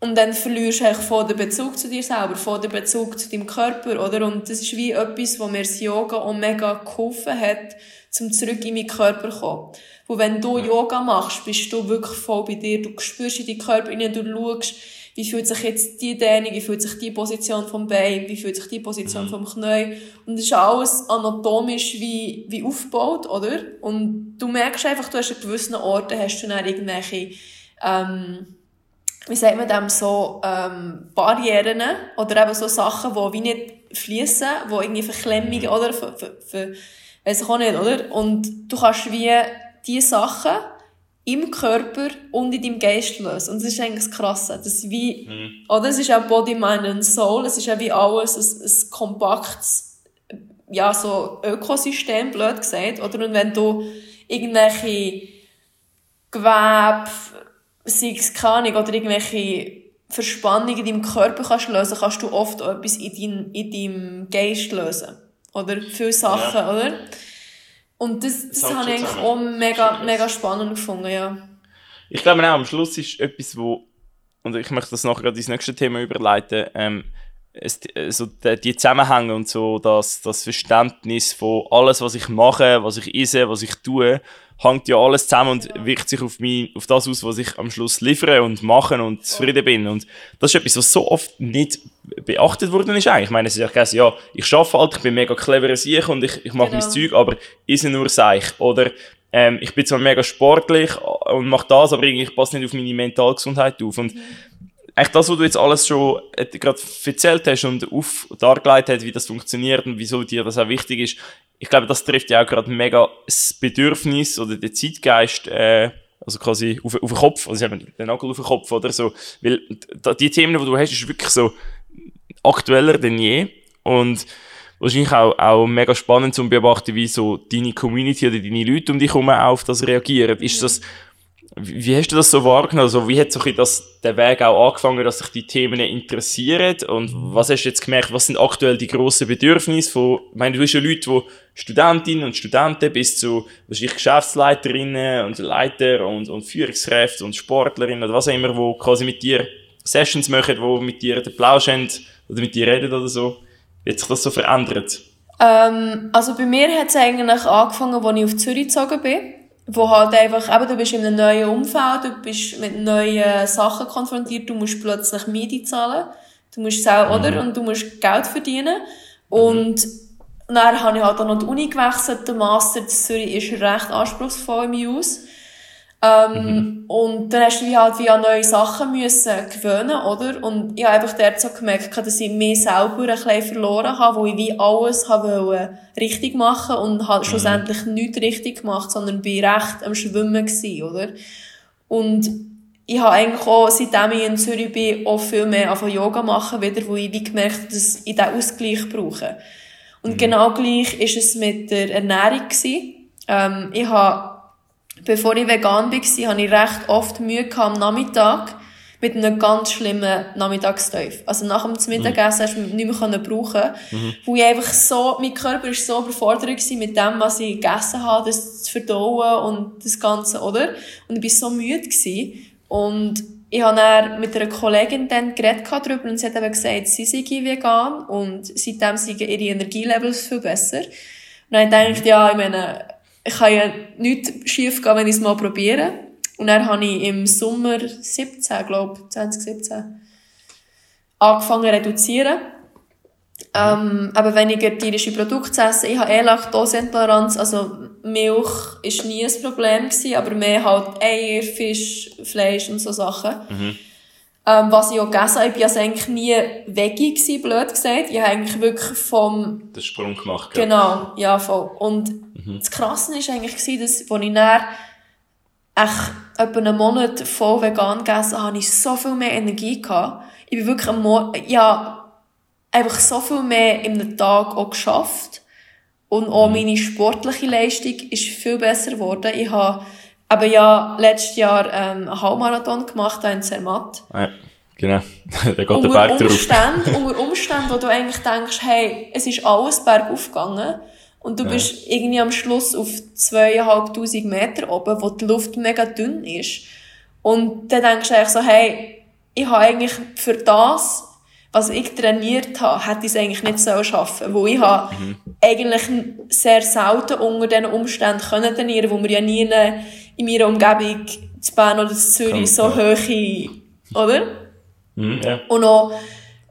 Speaker 2: Und dann verlierst du eigentlich von den Bezug zu dir selber, von den Bezug zu deinem Körper, oder? Und das ist wie etwas, wo mir das Yoga auch mega geholfen hat, zum zurück in meinen Körper zu kommen. Wo wenn du Yoga machst, bist du wirklich voll bei dir, du spürst in deinen Körper rein, du schaust, wie fühlt sich jetzt die Dehnung, wie fühlt sich die Position vom Bein, wie fühlt sich die Position mhm. vom Knie. Und das ist alles anatomisch wie, wie aufgebaut, oder? Und du merkst einfach, du hast an gewissen Orten hast du dann irgendwelche, ähm, wie sagt man dem, so ähm, Barrieren oder eben so Sachen, die wie nicht fließen, die irgendwie Verklemmungen mhm. oder für, für, für weiß ich auch nicht, oder? Und du kannst wie diese Sachen im Körper und in deinem Geist lösen. Und das ist eigentlich das Krasse. Das ist wie, mhm. oder? Es ist auch Body, Mind and Soul. Es ist ja wie alles ein, ein kompaktes, ja, so Ökosystem, blöd gesagt, oder? Und wenn du irgendwelche Gewebe, sei es keine oder irgendwelche Verspannungen in deinem Körper kannst lösen, kannst du oft auch etwas in, dein, in deinem Geist lösen. Oder viele Sachen, ja. oder? Und das, das, das habe ich eigentlich auch mega, mega spannend gefunden, ja.
Speaker 1: Ich glaube auch, am Schluss ist etwas, wo, und ich möchte das nachher ins nächste Thema überleiten, ähm, es, so die, die Zusammenhänge und so das, das Verständnis von alles, was ich mache, was ich esse, was ich tue, hängt ja alles zusammen und wirkt sich auf, mich, auf das aus, was ich am Schluss liefere und mache und zufrieden bin. Und das ist etwas, was so oft nicht beachtet worden ist eigentlich. Ich meine, es ist ja gesagt, ja, ich arbeite halt, ich bin mega cleverer Sieg und ich, ich mache genau. mein Zeug, aber ist nur Seich. Oder ähm, ich bin zwar mega sportlich und mache das, aber irgendwie passt nicht auf meine mentale Gesundheit auf. Und eigentlich das, was du jetzt alles schon äh, gerade erzählt hast und auf, dargelegt hast, wie das funktioniert und wieso dir das auch wichtig ist, ich glaube, das trifft ja auch gerade mega das Bedürfnis oder den Zeitgeist, äh, also quasi auf, auf den Kopf, also ich habe den Nagel auf den Kopf oder so, weil die Themen, die du hast, ist wirklich so aktueller denn je und wahrscheinlich auch, auch mega spannend zu beobachten, wie so deine Community oder deine Leute um dich herum auf das reagieren. Ist das, wie hast du das so wahrgenommen? Also, wie hat so das, der Weg auch angefangen, dass sich die Themen interessieren? Und was hast du jetzt gemerkt, was sind aktuell die grossen Bedürfnisse von, ich meine, du hast ja Leute, die Studentinnen und Studenten bis zu wahrscheinlich Geschäftsleiterinnen und Leiter und, und Führungskräfte und Sportlerinnen oder was auch immer, die quasi mit dir Sessions machen, die mit dir den Plausch haben oder mit dir reden oder so. Wie hat sich das so verändert?
Speaker 2: Ähm, also bei mir hat es eigentlich angefangen, als ich auf Zürich gezogen bin. Wo halt einfach, eben, du bist in einem neuen Umfeld, du bist mit neuen Sachen konfrontiert, du musst plötzlich Miete zahlen. Du musst selber, mhm. oder? Und du musst Geld verdienen. Und mhm. dann habe ich halt auch noch die Uni gewechselt. Der Master in Zürich ist recht anspruchsvoll im Use. Ähm, mhm. Und dann hast du wie halt wie an neue Sachen müssen gewöhnen, oder? Und ich habe einfach dort so gemerkt, dass ich mich selber ein bisschen verloren habe, wo ich wie alles habe richtig machen und halt schlussendlich nichts richtig gemacht, sondern bin recht am Schwimmen gewesen, oder? Und ich habe eigentlich auch, seitdem ich in Zürich bin, auch viel mehr auf Yoga machen wieder, wo ich wie gemerkt habe, dass ich diesen Ausgleich brauche. Und mhm. genau gleich ist es mit der Ernährung gewesen. Ähm, ich habe Bevor ich vegan war, hatte ich recht oft Mühe am Nachmittag mit einem ganz schlimmen Nachmittagsteuf. Also nach dem Mittagessen hast du mich nicht mehr brauchen mhm. Wo ich einfach so, mein Körper war so überfordert mit dem, was ich gegessen habe, das zu verdauen und das Ganze, oder? Und ich war so müde gewesen. Und ich habe dann mit einer Kollegin dann geredet darüber und sie hat eben gesagt, sie sei vegan und seitdem sind ihre Energielevels viel besser. Und dann habe ich ja, ich meine, ich kann ja nichts schief gehen, wenn ich es mal probiere. Und dann habe ich im Sommer 17, glaube 2017, angefangen zu reduzieren. Ähm, aber weniger tierische Produkte zu essen. Ich habe eh Laktoseintoleranz, also Milch war nie ein Problem gewesen, aber mehr halt Eier, Fisch, Fleisch und so Sachen. Mhm. Ähm, was ich auch gegessen habe, ich war also eigentlich nie Veggie gewesen, blöd gesagt. Ich habe eigentlich wirklich vom...
Speaker 1: Den Sprung gemacht?
Speaker 2: Genau, ja, voll. Und mhm. das Krasse war eigentlich, dass, als ich dann echt etwa einen Monat voll vegan gegessen habe, hatte ich so viel mehr Energie gehabt. Ich bin wirklich am Morgen, ja, einfach so viel mehr einem Tag auch geschafft. Und auch mhm. meine sportliche Leistung ist viel besser geworden. Ich habe aber ja, letztes Jahr ähm, einen Halbmarathon gemacht in Zermatt.
Speaker 1: Ja, genau. da geht der Berg drauf.
Speaker 2: unter Umständen, wo du eigentlich denkst, hey, es ist alles bergauf gegangen. Und du ja. bist irgendwie am Schluss auf zweieinhalbtausend Meter oben, wo die Luft mega dünn ist. Und dann denkst du eigentlich so, hey, ich habe eigentlich für das, was ich trainiert habe, hätte ich es eigentlich nicht so schaffen. Wo ich habe mhm. eigentlich sehr selten unter diesen Umständen können trainieren, wo wir ja nie in meiner Umgebung, zu Bern oder zu Zürich, so hohe, oder?
Speaker 1: Mhm, ja.
Speaker 2: Und auch,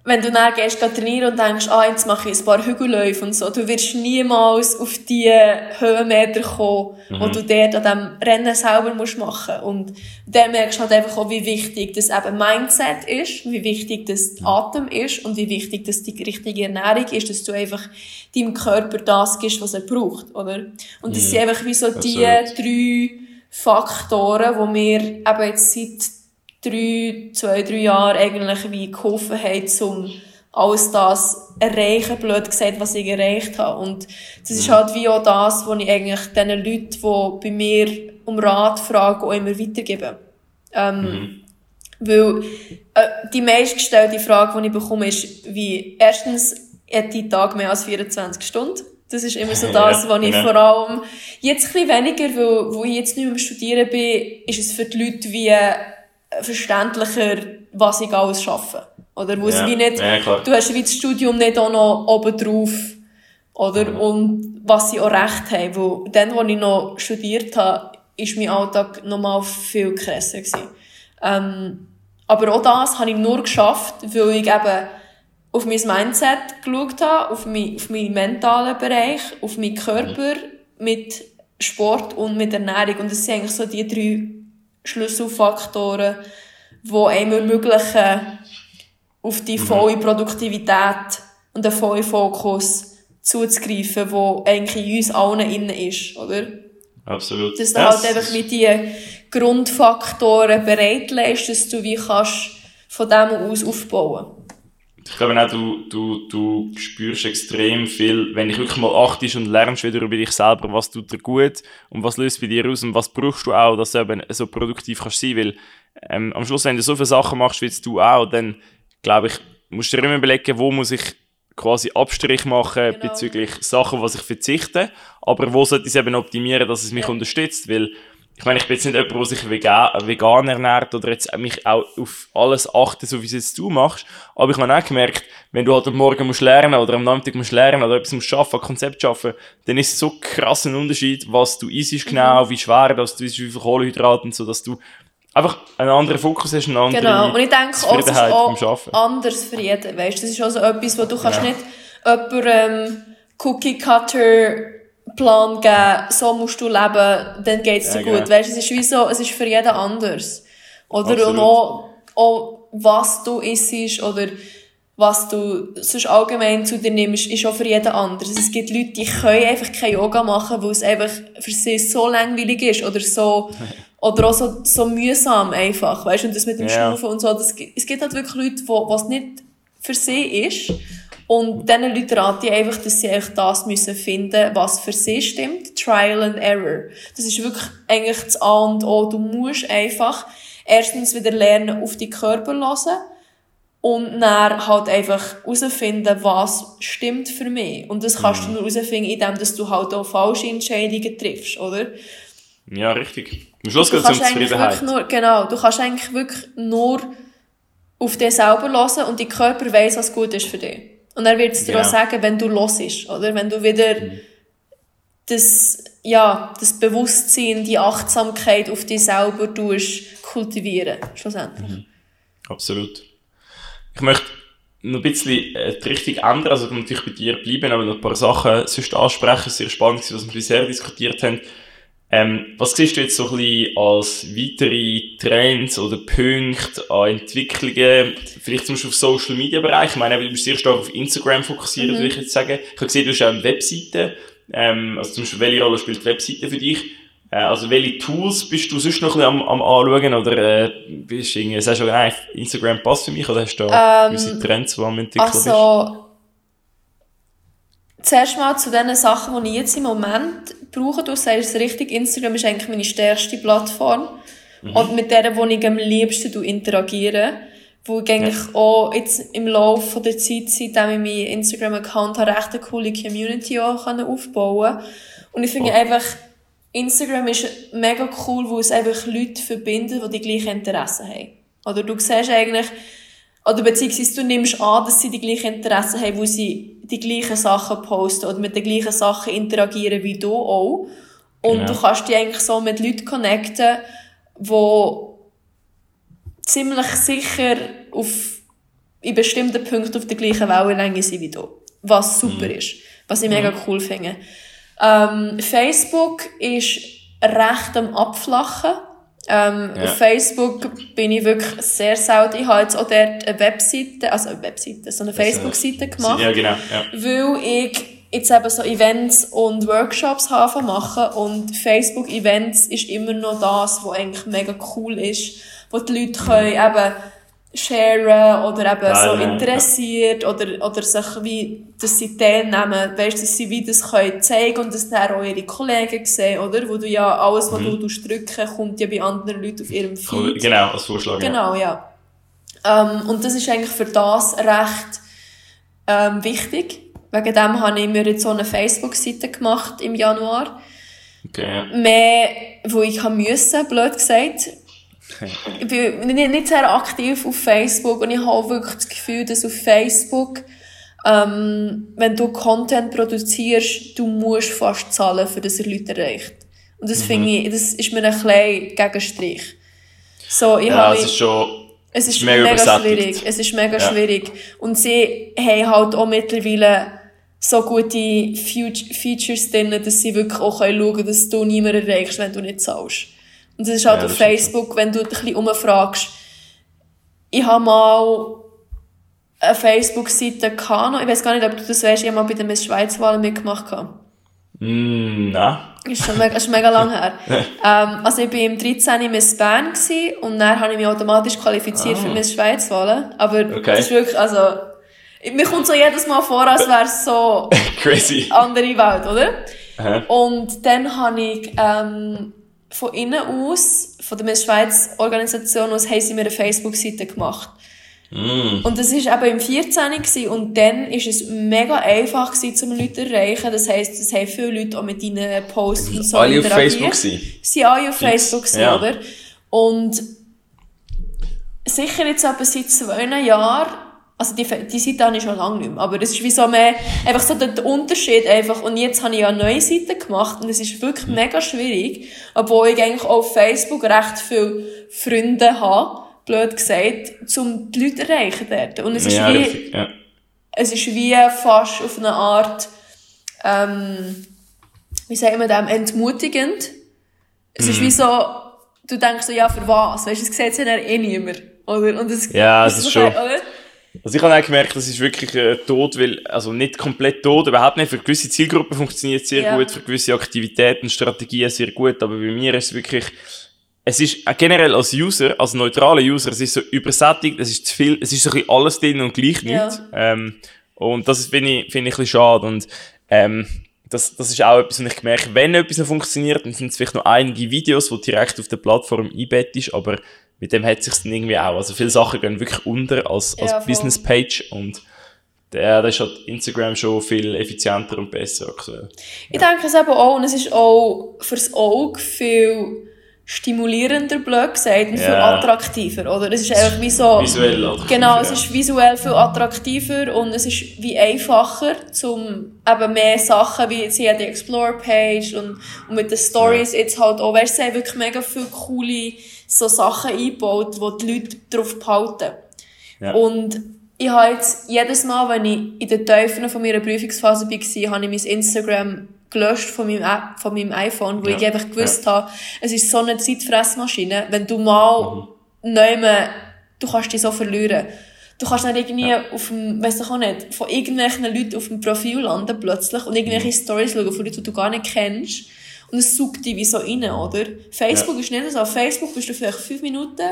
Speaker 2: wenn du dann gehst, trainieren und denkst, ah, jetzt mache ich ein paar Hügelläufe und so, du wirst niemals auf die Höhenmeter kommen, mhm. wo du dort an diesem Rennen selber musst machen Und dann merkst du halt einfach auch, wie wichtig das eben Mindset ist, wie wichtig das mhm. Atem ist und wie wichtig das die richtige Ernährung ist, dass du einfach deinem Körper das gibst, was er braucht, oder? Und das mhm. sind einfach wie so die drei Faktoren, wo mir eben jetzt seit drei, zwei, drei Jahren eigentlich wie geholfen haben, um alles das erreichen, blöd gesagt, was ich erreicht habe. Und das ist mhm. halt wie auch das, was ich eigentlich den Leuten, die bei mir um Rat fragen, auch immer weitergebe. Ähm, mhm. Weil äh, die meistgestellte Frage, die ich bekomme, ist, wie erstens, hat die Tag mehr als 24 Stunden? Das ist immer so das, ja, was ich genau. vor allem, jetzt ein bisschen weniger, weil, wo ich jetzt nicht mehr Studieren bin, ist es für die Leute wie verständlicher, was ich alles schaffe. Oder wo ja, wie nicht, ja, du hast wie das Studium nicht auch noch oben drauf, oder? Mhm. Und was sie auch recht haben, weil dann, als ich noch studiert habe, ist mein Alltag nochmal viel krasser gewesen. Ähm, aber auch das habe ich nur geschafft, weil ich eben auf mein Mindset geschaut habe, auf, mein, auf meinen mentalen Bereich, auf meinen Körper mit Sport und mit Ernährung. Und das sind eigentlich so die drei Schlüsselfaktoren, die einem ermöglichen, auf die mhm. volle Produktivität und den vollen Fokus zuzugreifen, wo eigentlich in uns allen innen ist, oder?
Speaker 1: Absolut.
Speaker 2: Dass du yes. halt einfach mit die Grundfaktoren bereitlegst, dass du wie kannst von dem aus aufbauen.
Speaker 1: Ich glaube auch, du, du, du spürst extrem viel, wenn ich wirklich mal achtest und lernst wieder über dich selber, was tut dir gut und was löst bei dir aus und was brauchst du auch, dass du eben so produktiv kannst sein, weil ähm, am Schluss, wenn du so viele Sachen machst, wie du auch, dann glaube ich, musst du dir immer überlegen, wo muss ich quasi Abstrich machen genau. bezüglich Sachen, was ich verzichte, aber wo sollte ich es eben optimieren, dass es mich ja. unterstützt, weil ich meine, ich bin jetzt nicht jemand, der sich vegan, vegan ernährt oder jetzt mich auch auf alles achten, so wie es jetzt du machst. Aber ich habe auch gemerkt, wenn du halt am Morgen musst lernen oder am Nachmittag musst lernen oder etwas musst schaffen, ein Konzept schaffen, dann ist es so krass ein Unterschied, was du isst genau, mhm. wie schwer das du isst, wie viel Kohlenhydrate und so, dass du einfach einen anderen Fokus hast, eine andere
Speaker 2: Genau, und ich denke auch, es ist auch anders für jeden, weißt Das ist also etwas, wo du kannst ja. nicht jemandem ähm, Cookie-Cutter Plan geben, so musst du leben, dann geht's dir ja, gut. Genau. Weißt, es ist wie so, es ist für jeden anders. Oder Absolut. und auch, auch, was du isst oder was du sonst allgemein zu dir nimmst, ist auch für jeden anders. Es gibt Leute, die können einfach kein Yoga machen, weil es einfach für sie so langweilig ist oder so, oder auch so, so mühsam einfach, weißt und das mit dem yeah. Schnaufen und so. Das, es gibt halt wirklich Leute, wo, was nicht für sie ist. Und diesen Leuten rate ich einfach, dass sie eigentlich das müssen finden, was für sie stimmt. Trial and Error. Das ist wirklich eigentlich das A und O. Du musst einfach erstens wieder lernen, auf die Körper hören und dann halt einfach herausfinden, was stimmt für mich. Und das kannst du mhm. nur herausfinden, indem dass du halt auch falsche Entscheidungen triffst, oder?
Speaker 1: Ja, richtig. Am Schluss geht es um Zufriedenheit.
Speaker 2: Nur, genau, du kannst eigentlich wirklich nur auf dich selber hören und dein Körper weiss, was gut ist für dich. Und er wird es dir ja. auch sagen, wenn du los ist, oder? Wenn du wieder mhm. das, ja, das Bewusstsein, die Achtsamkeit auf dich selber tust, kultivieren, schlussendlich. Mhm.
Speaker 1: Absolut. Ich möchte noch ein bisschen äh, die Richtung ändern, also natürlich bei dir bleiben, aber noch ein paar Sachen sonst ansprechen. Sehr spannend, was wir bisher diskutiert haben. Ähm, was siehst du jetzt so ein bisschen als weitere Trends oder Punkte an Entwicklungen, vielleicht zum Beispiel auf Social Media Bereich? Ich meine, du bist sehr stark auf Instagram fokussiert, mhm. würde ich jetzt sagen. Ich habe gesehen, du hast auch eine Webseite. Ähm, also zum Beispiel, welche Rolle spielt die Webseite für dich? Äh, also welche Tools bist du sonst noch ein bisschen am, am anschauen oder äh, bist du irgendwie, sagst du, nein, Instagram passt für mich oder hast du da ähm, gewisse Trends, die am entwickeln
Speaker 2: also, bist? Zuerst mal zu den Sachen, die ich jetzt im Moment brauche. Du sagst es richtig, Instagram ist eigentlich meine stärkste Plattform. Mhm. Und mit der, wo ich am liebsten interagiere. Wo ich eigentlich ja. auch jetzt im Laufe der Zeit, seitdem ich meinen Instagram-Account habe, recht eine coole Community auch aufbauen kann. Und ich finde oh. einfach, Instagram ist mega cool, wo es einfach Leute verbindet, die die gleichen Interessen haben. Oder du siehst eigentlich, oder beziehungsweise du nimmst an, dass sie die gleichen Interessen haben, wo sie die gleichen Sachen posten oder mit den gleichen Sachen interagieren wie du auch. Und genau. du kannst dich eigentlich so mit Leuten connecten, die ziemlich sicher auf, in bestimmten Punkten auf der gleichen Wellenlänge sind wie du. Was super mhm. ist. Was ich mega mhm. cool finde. Ähm, Facebook ist recht am Abflachen. Ähm, ja. Auf Facebook bin ich wirklich sehr selten. Ich habe jetzt auch dort eine Webseite, also eine Webseite, so eine Facebook-Seite gemacht.
Speaker 1: Ja, genau. Ja.
Speaker 2: Weil ich jetzt eben so Events und Workshops habe machen und Facebook-Events ist immer noch das, was eigentlich mega cool ist, wo die Leute können eben sharen oder eben ja, so interessiert ja. oder, oder sich wie, dass sie teilnehmen, weißt, dass sie wie das können zeigen und dass dann auch ihre Kollegen sehen, oder? Wo du ja, alles, was mhm. du drücken, kommt ja bei anderen Leuten auf ihrem Feed.
Speaker 1: Genau, als Vorschlag.
Speaker 2: Genau, ja. Ähm, und das ist eigentlich für das recht, ähm, wichtig. Wegen dem habe ich mir jetzt so eine Facebook-Seite gemacht im Januar.
Speaker 1: Okay, ja.
Speaker 2: Mehr, wo ich haben müssen, blöd gesagt ich bin nicht sehr aktiv auf Facebook und ich habe wirklich das Gefühl, dass auf Facebook, ähm, wenn du Content produzierst, du musst fast zahlen, für das er Leute erreicht. Und das mhm. finde ich, das ist mir ein kleiner Gegenstrich. So, ich
Speaker 1: ja, habe, es ist schon,
Speaker 2: es ist mega, mega schwierig. Es ist mega ja. schwierig. Und sie haben halt auch mittlerweile so gute Features drin, dass sie wirklich auch schauen können, dass du niemanden erreichst, wenn du nicht zahlst. Und das ist halt
Speaker 1: Ja,
Speaker 2: auf
Speaker 1: das.
Speaker 2: Facebook, wenn du dich ein bisschen umfragst. Ich habe mal eine Facebook-Seite gehabt, ich weiß gar nicht, ob du das weißt, ich habe mal bei der Miss Schweiz-Wahl mitgemacht.
Speaker 1: Mm, nein.
Speaker 2: Ist schon mega, ist mega lang her. ähm, also ich war im 13. Miss Bern und dann habe ich mich automatisch qualifiziert für
Speaker 1: Ah.
Speaker 2: Miss Schweiz Wahlen. Aber
Speaker 1: Okay.
Speaker 2: das ist wirklich, also, mir kommt so jedes Mal vor, als wäre es so
Speaker 1: Crazy.
Speaker 2: andere Welt, oder?
Speaker 1: Aha.
Speaker 2: Und dann habe ich ähm, von innen aus, von der Miss Schweiz Organisation aus, haben sie mir eine Facebook-Seite gemacht.
Speaker 1: Mm.
Speaker 2: Und das war eben im 14. gewesen, und dann war es mega einfach gewesen, um Leute zu erreichen. Das heisst, es haben viele Leute auch mit deinen Posts und so
Speaker 1: Alle auf. Facebook gewesen?
Speaker 2: Sie alle auf Facebook, gewesen,
Speaker 1: Ja.
Speaker 2: oder? Und sicher jetzt etwa seit zwei Jahren, also die, die Seite habe ich schon lange nicht mehr, aber es ist wie so mehr, einfach so der, Unterschied einfach. Und jetzt habe ich ja eine neue Seite gemacht und es ist wirklich
Speaker 1: Mhm.
Speaker 2: mega schwierig, obwohl ich eigentlich auf Facebook recht viele Freunde habe, blöd gesagt, um die Leute zu erreichen dort. Und es ist
Speaker 1: Ja,
Speaker 2: wie,
Speaker 1: richtig. Ja.
Speaker 2: es ist wie fast auf eine Art, ähm, wie sagen wir dem, entmutigend. Es
Speaker 1: Mhm.
Speaker 2: ist wie so, du denkst so, ja, für was? Weißt du, es sieht ja dann eh niemand. Oder? Und es,
Speaker 1: Ja, es ist
Speaker 2: so,
Speaker 1: schon-
Speaker 2: Oder?
Speaker 1: Also ich habe auch gemerkt, das ist wirklich äh, tot, weil, also nicht komplett tot, überhaupt nicht. Für gewisse Zielgruppen funktioniert es sehr
Speaker 2: Ja.
Speaker 1: gut, für gewisse Aktivitäten, Strategien sehr gut, aber bei mir ist es wirklich, es ist äh, generell als User, als neutraler User, es ist so übersättigt, es ist zu viel, es ist so ein bisschen alles drin und gleich
Speaker 2: Ja.
Speaker 1: nicht. Ähm, und das finde ich, finde ich ein bisschen schade und, ähm, das, das ist auch etwas, was ich gemerkt wenn etwas noch funktioniert, dann sind es vielleicht noch einige Videos, die direkt auf der Plattform einbettet ist, aber mit dem hat sich's dann irgendwie auch. Also viele Sachen gehen wirklich unter als, als
Speaker 2: Ja.
Speaker 1: Business Page und der, da ist halt Instagram schon viel effizienter und besser aktuell.
Speaker 2: Ich denke es eben auch, und es ist auch fürs Auge viel stimulierender, blöd gesagt, und viel
Speaker 1: Ja.
Speaker 2: attraktiver, oder? Es ist einfach wie so...
Speaker 1: Visuell
Speaker 2: Genau, es ist visuell viel attraktiver und es ist wie einfacher, zum eben mehr Sachen, wie sie hat die Explore-Page und, und mit den Stories jetzt halt auch, weißt du, wirklich mega viele coole so Sachen eingebaut, wo die Leute drauf behalten.
Speaker 1: Ja.
Speaker 2: Und ich habe jetzt jedes Mal, wenn ich in den Teufeln von meiner Prüfungsphase war, habe ich mein Instagram gelöscht von meinem, App, von meinem iPhone, wo
Speaker 1: Ja.
Speaker 2: ich einfach gewusst habe, es ist so eine Zeitfressmaschine. Wenn du mal mhm. du kannst dich so verlieren. Du kannst dann irgendwie auf dem, weiss ich auch nicht, von irgendwelchen Leuten auf dem Profil landen plötzlich und irgendwelche Stories schauen von Leuten, die du gar nicht kennst. Und es sucht dich wie so rein, oder? Facebook
Speaker 1: Ja.
Speaker 2: ist nicht so. Auf Facebook bist du vielleicht fünf Minuten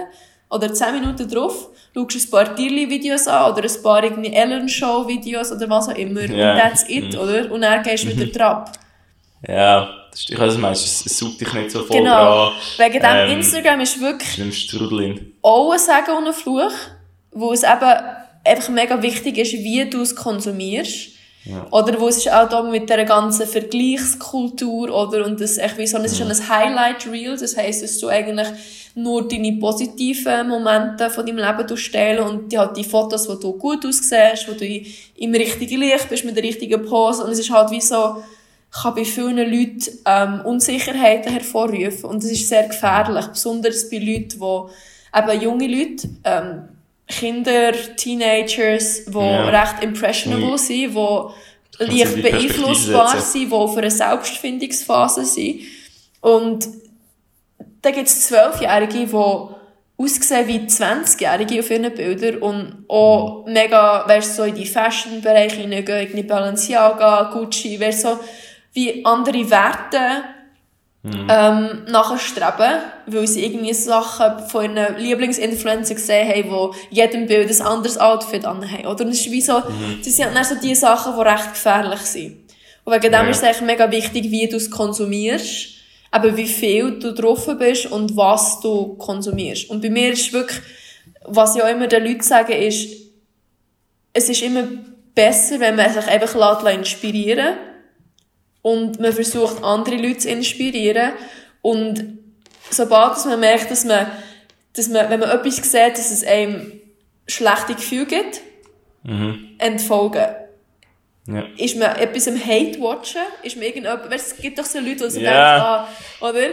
Speaker 2: oder zehn Minuten drauf, schaust ein paar Tierli-Videos an oder ein paar irgendwie Ellen-Show-Videos oder was auch immer.
Speaker 1: Ja.
Speaker 2: Und that's it, oder? Und dann gehst du wieder drauf.
Speaker 1: Ja, das ist, ich weiß, meinst, es, es sucht dich nicht so voll
Speaker 2: Genau.
Speaker 1: dran.
Speaker 2: Wegen dem
Speaker 1: Ähm,
Speaker 2: Instagram ist wirklich auch ein Segen und ein Fluch, wo es eben einfach mega wichtig ist, wie du es konsumierst.
Speaker 1: Ja.
Speaker 2: Oder wo es ist auch da mit der ganzen Vergleichskultur, oder? Und das echt wie so, es ist schon ein Highlight Reel, das heisst, dass du eigentlich nur deine positiven Momente von deinem Leben durchstellen und die, halt die Fotos, wo du gut aussiehst, wo du im richtigen Licht bist, mit der richtigen Pose. Und es ist halt wie so, kann bei vielen Leuten ähm, Unsicherheiten hervorrufen. Und das ist sehr gefährlich, besonders bei Leuten, die eben junge Leute, ähm, Kinder, Teenagers, die
Speaker 1: Ja.
Speaker 2: recht impressionable
Speaker 1: Ui.
Speaker 2: sind, die leicht beeinflussbar sind, die auf einer Selbstfindungsphase sind. Und dann gibt es Zwölfjährige, die aussehen wie 20-Jährige auf ihren Bildern und auch mega, weißt, so in die Fashion-Bereich hineingehen, irgendwie Balenciaga, Gucci, weißt, so wie andere Werte ähm, nachstreben, weil sie irgendwie Sachen von ihren Lieblingsinfluencer gesehen haben, die jedem Bild ein anderes Outfit anhaben. Oder? Und es ist wie so, das sind dann so die Sachen, die recht gefährlich sind. Und wegen dem
Speaker 1: Ja.
Speaker 2: ist es eigentlich mega wichtig, wie du es konsumierst, aber wie viel du drauf bist und was du konsumierst. Und bei mir ist wirklich, was ich auch immer den Leuten sage, ist, es ist immer besser, wenn man sich einfach inspirieren lässt und man versucht, andere Leute zu inspirieren. Und sobald man merkt, dass man, dass man, wenn man etwas sieht, dass es einem schlechte Gefühle gibt,
Speaker 1: Mhm.
Speaker 2: entfolgen.
Speaker 1: Ja.
Speaker 2: Ist man etwas am Hate-Watchen? Ist man irgendjemand, weißt, es gibt doch so Leute, die so
Speaker 1: Ja.
Speaker 2: denken, ah, oder?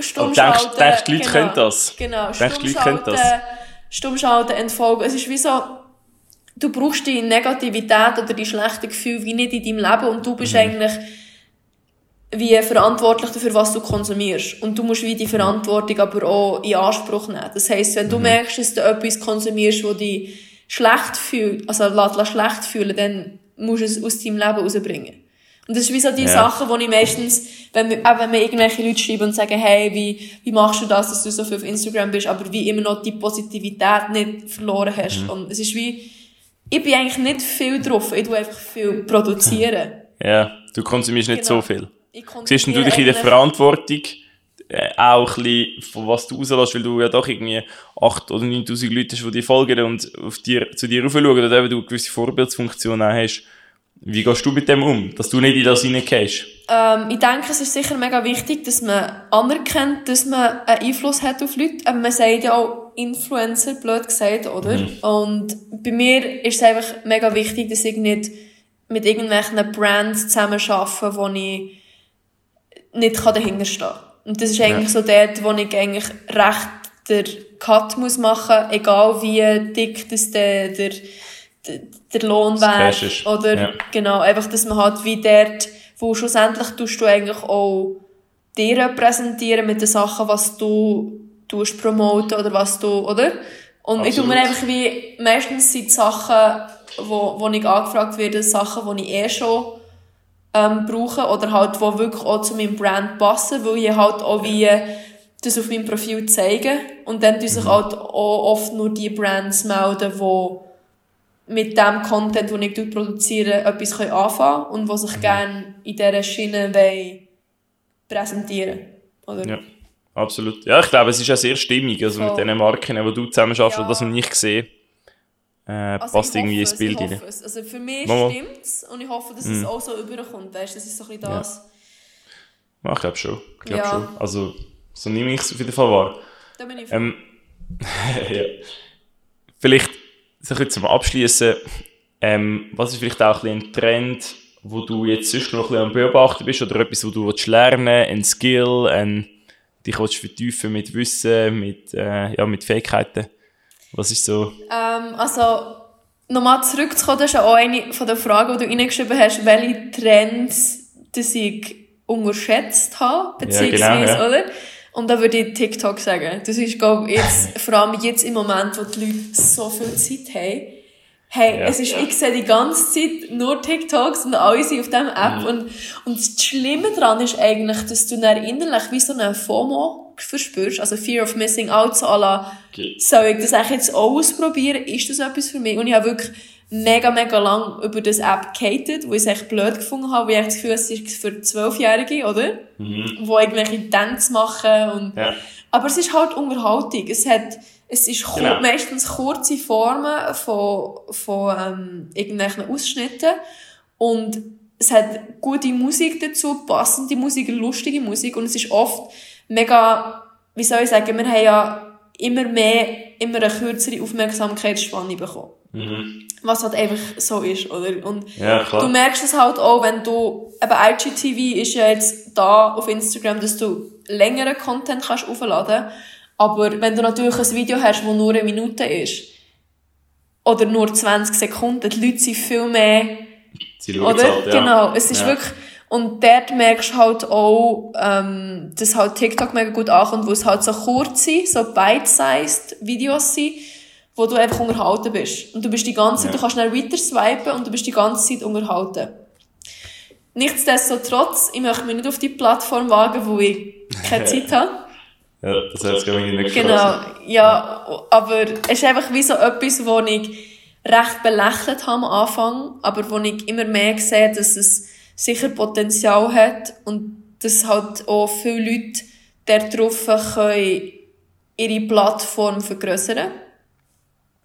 Speaker 2: Stumm
Speaker 1: Aber denkst-
Speaker 2: schalten,
Speaker 1: denkst die Leute
Speaker 2: genau,
Speaker 1: können das?
Speaker 2: Genau,
Speaker 1: Denkst du,
Speaker 2: stumm
Speaker 1: können
Speaker 2: schalten, entfolgen. Es ist wie so, du brauchst die Negativität oder die schlechten Gefühle wie nicht in deinem Leben und du bist mhm. eigentlich wie verantwortlich dafür, was du konsumierst. Und du musst wie die Verantwortung aber auch in Anspruch nehmen. Das heisst, wenn du mhm. merkst, dass du etwas konsumierst, wo dich schlecht fühlt, also lässt schlecht fühlen, dann musst du es aus deinem Leben rausbringen. Und das ist wie so die ja. Sachen, wo ich meistens, wenn, wir, auch wenn mir irgendwelche Leute schreiben und sagen, hey, wie, wie machst du das, dass du so viel auf Instagram bist, aber wie immer noch die Positivität nicht verloren hast. Mhm. Und es ist wie, ich bin eigentlich nicht viel drauf, ich tue einfach viel produzieren.
Speaker 1: Ja, du konsumierst nicht genau. so viel. Siehst du dich in der Verantwortung, äh, auch ein bisschen, von was du rauslässt, weil du ja doch irgendwie 8.000 oder 9.000 Leute hast, die dir folgen und auf dir, zu dir raufschauen oder eben du eine gewisse Vorbildsfunktion auch hast. Wie gehst du mit dem um, dass du nicht in das hineingehst?
Speaker 2: Ähm, ich denke, es ist sicher mega wichtig, dass man anerkennt, dass man einen Einfluss hat auf Leute. Aber man sagt ja auch Influencer, blöd gesagt, oder? Mhm. Und bei mir ist es einfach mega wichtig, dass ich nicht mit irgendwelchen Brands zusammen arbeite, wo ich nicht dahinter stehen kann. Und das ist eigentlich ja. so dort, wo ich eigentlich recht der Cut muss machen muss, egal wie dick das der, der, der Lohn wäre. Oder, ja. genau, einfach, dass man halt wie dort, wo schlussendlich tust du eigentlich auch dir repräsentieren mit den Sachen, was du tust promoten oder was du, oder? Und Absolut. ich tue mir einfach wie, meistens sind die Sachen, wo, wo ich angefragt werde, Sachen, die ich eh schon ähm, brauche oder halt, wo wirklich auch zu meinem Brand passen, weil ich halt auch wie das auf meinem Profil zeige und dann tun sich mhm. halt auch oft nur die Brands melden, die mit dem Content, den ich produziere, etwas anfangen können und die sich mhm. gerne in dieser Schiene wollen präsentieren oder?
Speaker 1: Ja, absolut. Ja, ich glaube, es ist ja sehr stimmig, also mit den Marken, die du zusammen schaffst, ja. das noch nicht gesehen äh, also passt irgendwie ins Bild rein.
Speaker 2: Also für mich stimmt es und ich hoffe, dass mm. es auch so überkommt. Weißt, das ist so ein bisschen das.
Speaker 1: Ja. ich glaube schon. Ich glaub ja. schon. Also, so nehme ich es auf jeden Fall wahr.
Speaker 2: Da bin ich
Speaker 1: ähm, ja. Vielleicht so ein zum Abschließen. Ähm, was ist vielleicht auch ein, ein Trend, wo du jetzt sonst noch ein bisschen am Beobachten bist oder etwas, wo du willst lernen ein Skill, ein, dich willst vertiefen mit Wissen, mit, äh, ja, mit Fähigkeiten? Was ist so?
Speaker 2: Ähm, also, nochmal zurückzukommen, das ist auch eine von den Fragen, die du reingeschrieben hast, welche Trends dass ich unterschätzt habe, beziehungsweise, ja, genau, ja. oder? Und da würde ich TikTok sagen. Das ist, glaube ich, jetzt, vor allem jetzt im Moment, wo die Leute so viel Zeit haben, Hey, ja. es ist, ich sehe die ganze Zeit nur TikToks und alle sind auf dieser App. Mhm. Und, und das Schlimme daran ist eigentlich, dass du dann innerlich wie so eine FOMO verspürst, also Fear of Missing Out, so la, okay. soll ich das eigentlich jetzt ausprobieren? Ist das etwas für mich? Und ich habe wirklich mega, mega lang über das App gehatet, wo ich es echt blöd gefunden habe, weil ich das Gefühl es ist für Zwölfjährige, oder? Mhm. Wo irgendwelche Dance machen und, ja. aber es ist halt Unterhaltung. Es hat, es ist genau. meistens kurze Formen von, von ähm, irgendwelchen Ausschnitten und es hat gute Musik dazu, passende Musik, lustige Musik und es ist oft mega, wie soll ich sagen, wir haben ja immer mehr, immer eine kürzere Aufmerksamkeitsspanne bekommen. Mhm. Was halt einfach so ist, oder? Und
Speaker 1: ja,
Speaker 2: du merkst es halt auch, wenn du, eben IGTV ist ja jetzt da auf Instagram, dass du längeren Content kannst aufladen aber wenn du natürlich ein Video hast, das nur eine Minute ist, oder nur 20 Sekunden, die Leute sind viel mehr,
Speaker 1: Sie oder? Halt, ja.
Speaker 2: Genau, es ist ja. wirklich, und dort merkst du halt auch, ähm, dass halt TikTok mega gut ankommt, wo es halt so kurze, so bite-sized Videos sind, wo du einfach unterhalten bist. Und du bist die ganze Zeit, ja. du kannst schnell weiter swipen und du bist die ganze Zeit unterhalten. Nichtsdestotrotz, ich möchte mich nicht auf die Plattform wagen, wo ich keine Zeit habe.
Speaker 1: Ja, das heißt, glaube ich, nicht
Speaker 2: Genau, ja, aber es ist einfach wie so etwas, wo ich recht belächelt habe am Anfang, aber wo ich immer mehr sehe, dass es sicher Potenzial hat und dass halt auch viele Leute darauf können ihre Plattform vergrößern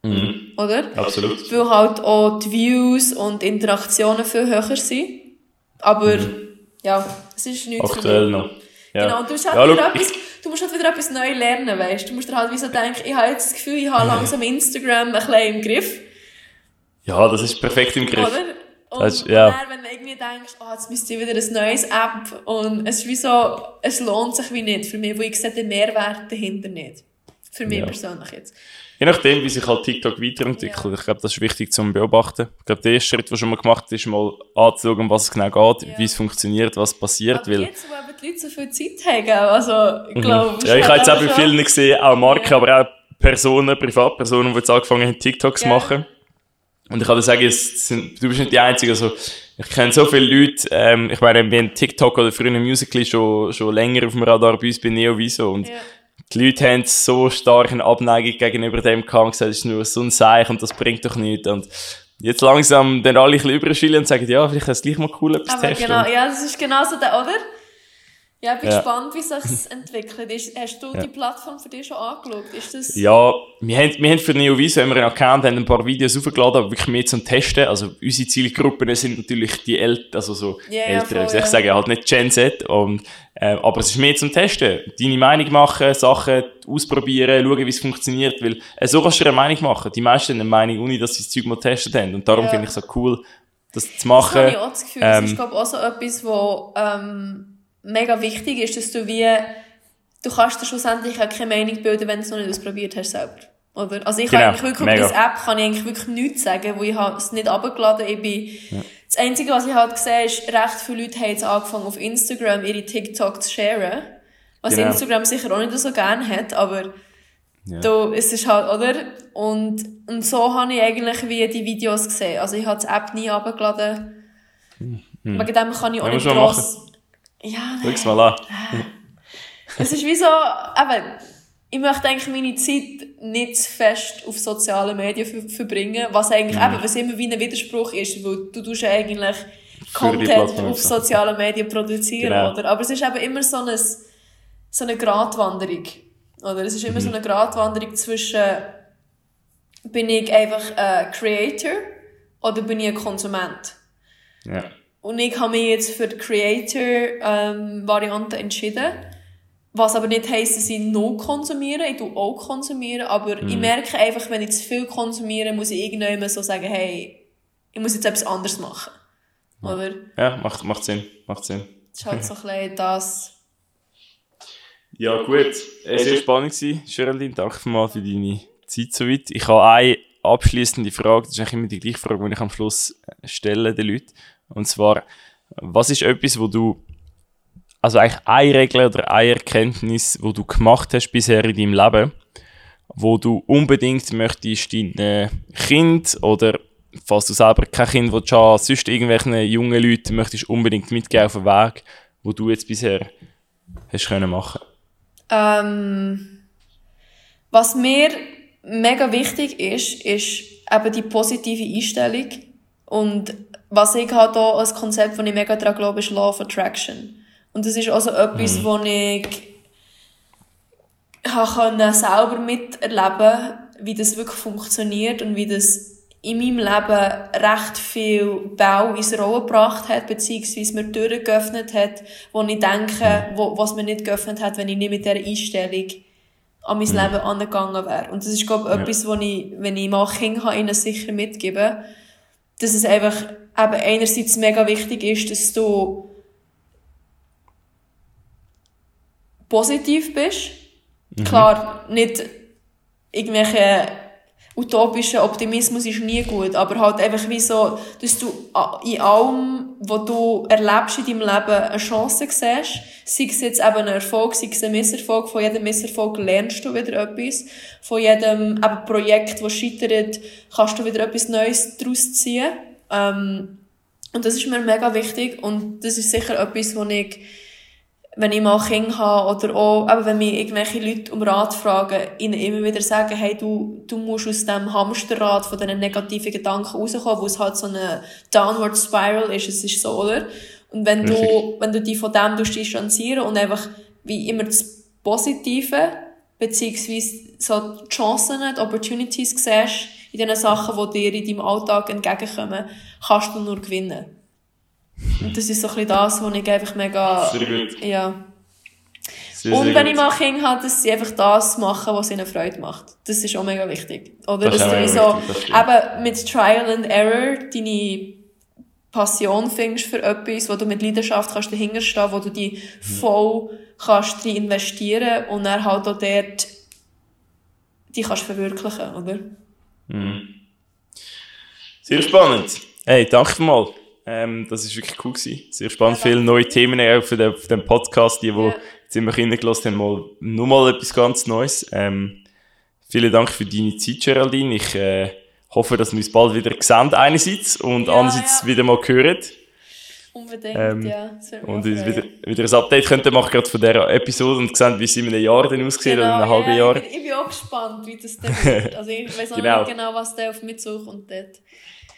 Speaker 1: mhm.
Speaker 2: Oder?
Speaker 1: Absolut.
Speaker 2: Weil halt auch die Views und Interaktionen viel höher sind. Aber mhm. ja, es ist nichts
Speaker 1: Aktuell noch.
Speaker 2: Ja. Genau, du musst halt, ja, etwas, du musst halt wieder etwas Neues lernen, weißt du? Du musst dir halt wie so denken, ich habe jetzt das Gefühl, ich habe langsam Instagram ein bisschen im Griff.
Speaker 1: Ja, das ist perfekt im Griff.
Speaker 2: Oder? Und, das, ja. dann, wenn du irgendwie denkst, oh, jetzt müsste ich wieder ein neues App und es ist wie so, es lohnt sich wie nicht für mich, wo ich sehe den Mehrwert dahinter nicht. Für mich ja. persönlich jetzt.
Speaker 1: Je nachdem, wie sich halt TikTok weiterentwickelt. Ja. Ich glaube, das ist wichtig zum Beobachten. Ich glaube, der erste Schritt, den schon mal gemacht ist mal anzuschauen, was es genau geht, ja. wie es funktioniert, was passiert.
Speaker 2: Aber weil jetzt, wo Leute so viel Zeit haben, also, ich glaube...
Speaker 1: Mhm. Ja, ich habe jetzt auch bei vielen gesehen, auch Marken, ja. aber auch Personen, Privatpersonen, die jetzt angefangen haben, TikToks zu machen. Und ich kann dir sagen, sind, du bist nicht die Einzige. Also, ich kenne so viele Leute, ähm, ich meine, wir haben TikTok oder früher Musical.ly schon, schon länger auf dem Radar bei uns bei Neoviso. Und ja. die Leute haben so stark eine Abneigung gegenüber dem gehabt und gesagt, das ist nur so ein Seich und das bringt doch nichts. Und jetzt langsam dann alle ein bisschen überschillen und sagen, ja, vielleicht ist es gleich mal cool, etwas
Speaker 2: Aber testen. Genau, ja, das ist genau so der, oder? Ja, ich bin ja. gespannt, wie sich entwickelt. Ist, hast du ja. die Plattform für dich schon angeschaut? Ist das...
Speaker 1: Ja, wir haben, wir haben für Neoviso, haben wir einen Account, haben ein paar Videos aufgeladen, aber wirklich mehr zum Testen. Also unsere Zielgruppen sind natürlich die Eltern, also so yeah, Ältere, ja, voll, ich sage halt nicht Gen Z. Und, äh, aber es ist mehr zum Testen. Deine Meinung machen, Sachen ausprobieren, schauen, wie es funktioniert. Weil äh, so kannst du eine Meinung machen. Die meisten haben eine Meinung, ohne dass sie das Zeug mal getestet haben. Und darum finde ich es so cool, das zu machen. Das
Speaker 2: habe ich auch das Gefühl. Ähm, das ist, glaube auch so etwas, wo... Ähm mega wichtig ist, dass du wie, du kannst dir schlussendlich auch keine Meinung bilden, wenn du es noch nicht ausprobiert hast selber. Oder? Also ich genau, habe eigentlich wirklich mega. über diese App kann ich eigentlich wirklich nichts sagen, wo ich es nicht abgeladen bin, ja. Das Einzige, was ich halt gesehen ist, recht viele Leute haben jetzt angefangen auf Instagram ihre TikTok zu sharen. Was genau. Instagram sicher auch nicht so gerne hat, aber ja. da ist es halt, oder? Und, und so habe ich eigentlich wie die Videos gesehen. Also ich habe die App nie abgeladen. Hm. Wegen dem kann ich auch ja, nicht gross, ja, nein.
Speaker 1: Schau's mal an.
Speaker 2: es ist wie so, eben, ich möchte eigentlich meine Zeit nicht zu fest auf sozialen Medien verbringen, was eigentlich mhm. eben, was immer wie ein Widerspruch ist, weil du tust eigentlich Content auf sozialen Medien produzieren, genau. oder? Aber es ist eben immer so eine, so eine Gratwanderung, oder? Es ist immer mhm. so eine Gratwanderung zwischen, bin ich einfach ein Creator oder bin ich ein Konsument? Ja. Und ich habe mich jetzt für die Creator-Variante ähm, entschieden. Was aber nicht heisst, dass ich nur konsumiere. Ich tue auch konsumieren. Aber mm. ich merke einfach, wenn ich zu viel konsumiere, muss ich irgendwann so sagen, hey, ich muss jetzt etwas anderes machen. Oder?
Speaker 1: Ja, macht, macht Sinn. Macht Sinn.
Speaker 2: Das ist halt so ein bisschen das.
Speaker 1: Ja, gut. Es war sehr spannend, Geraldine. Danke mal für deine Zeit soweit. Ich habe eine abschließende Frage. Das ist eigentlich immer die gleiche Frage, die ich am Schluss stelle den Leuten. Und zwar, was ist etwas, wo du, also eigentlich eine Regel oder eine Erkenntnis, wo du gemacht hast bisher in deinem Leben, wo du unbedingt möchtest deinen Kind oder falls du selber kein Kind willst, sonst irgendwelchen jungen Leuten möchtest unbedingt mitgehen auf den Weg, wo du jetzt bisher hast können machen?
Speaker 2: Ähm, was mir mega wichtig ist, ist eben die positive Einstellung und was ich halt auch als Konzept, wo ich mega daran glaube, ist Law of Attraction. Und das ist also etwas, mhm. wo ich habe selber miterleben wie das wirklich funktioniert und wie das in meinem Leben recht viel Bau ins Rollen gebracht hat, beziehungsweise mir Türen geöffnet hat, wo ich denke, mhm. wo, was mir nicht geöffnet hat, wenn ich nicht mit dieser Einstellung an mein mhm. Leben angegangen wäre. Und das ist, glaube ich, ja. etwas, wo ich, wenn ich mal Kinder ihnen sicher mitgeben dass es einfach eben einerseits mega wichtig ist, dass du positiv bist. Mhm. Klar, nicht irgendwelche utopischen Optimismus ist nie gut, aber halt einfach wie so, dass du in allem, was du erlebst in deinem Leben, eine Chance siehst. Sei es jetzt eben ein Erfolg, sei es ein Misserfolg. Von jedem Misserfolg lernst du wieder etwas. Von jedem eben Projekt, das scheitert, kannst du wieder etwas Neues daraus ziehen. Ähm, und das ist mir mega wichtig und das ist sicher etwas, wo ich, wenn ich mal Kinder habe oder auch, eben wenn mich irgendwelche Leute um Rat fragen, ihnen immer wieder sagen, hey, du, du musst aus dem Hamsterrad von diesen negativen Gedanken rauskommen, wo es halt so eine Downward Spiral ist, es ist so, oder? Und wenn du, wenn du dich von dem distanzieren und einfach wie immer das Positive, beziehungsweise so die Chancen, die Opportunities siehst, in den Sachen, die dir in deinem Alltag entgegenkommen, kannst du nur gewinnen. Und das ist so ein bisschen das, was ich einfach mega...
Speaker 1: Sehr gut.
Speaker 2: Ja. Sehr, und sehr wenn gut. ich mal Kinder habe, dass sie einfach das machen, was ihnen Freude macht. Das ist auch mega wichtig. Oder das dass du so, eben mit Trial and Error deine Passion findest für etwas, wo du mit Leidenschaft kannst dahinter stehen, wo du die voll kannst investieren und dann halt auch dort die kannst verwirklichen, oder?
Speaker 1: Mhm. Sehr spannend. Hey, danke mal. Ähm, das war wirklich cool. Gewesen. Sehr spannend. Ja, Viele neue Themen auf dem, auf dem Podcast, die, die ja. jetzt immer reingelassen haben, mal, nur mal etwas ganz Neues. Ähm, vielen Dank für deine Zeit, Geraldine. Ich äh, hoffe, dass wir uns bald wieder sehen, einerseits, und ja, andererseits wieder mal hören.
Speaker 2: Unbedingt, ähm, ja.
Speaker 1: Und wieder, wieder ein Update könnte machen, gerade von dieser Episode und sehen, wie es in einem Jahr dann aussieht genau, oder in einem halben Jahr.
Speaker 2: Ich, ich, bin auch gespannt, wie das dann wird. Also ich weiß auch genau. nicht genau, was da auf mich zukommt dort.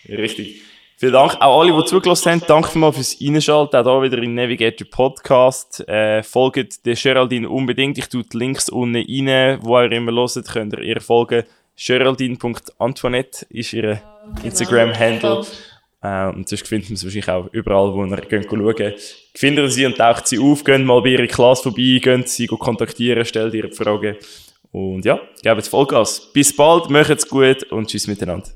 Speaker 1: Richtig. Vielen Dank auch alle, die zugelassen haben. Danke vielmals fürs Einschalten. Auch hier wieder in Navigator Podcast. Äh, folgt der Geraldine unbedingt. Ich tue die Links unten rein. Wo ihr immer hört, könnt ihr ihr folgen. Geraldine.antoinette ist ihr genau. Instagram-Handle. Äh, und sonst findet man es wahrscheinlich auch überall, wo ihr könnt schauen Findet sie und taucht sie auf, geht mal bei ihrer Klasse vorbei, geht sie kontaktieren, stellt ihre Fragen. Und ja, gebt Vollgas. Bis bald, macht's gut und tschüss miteinander.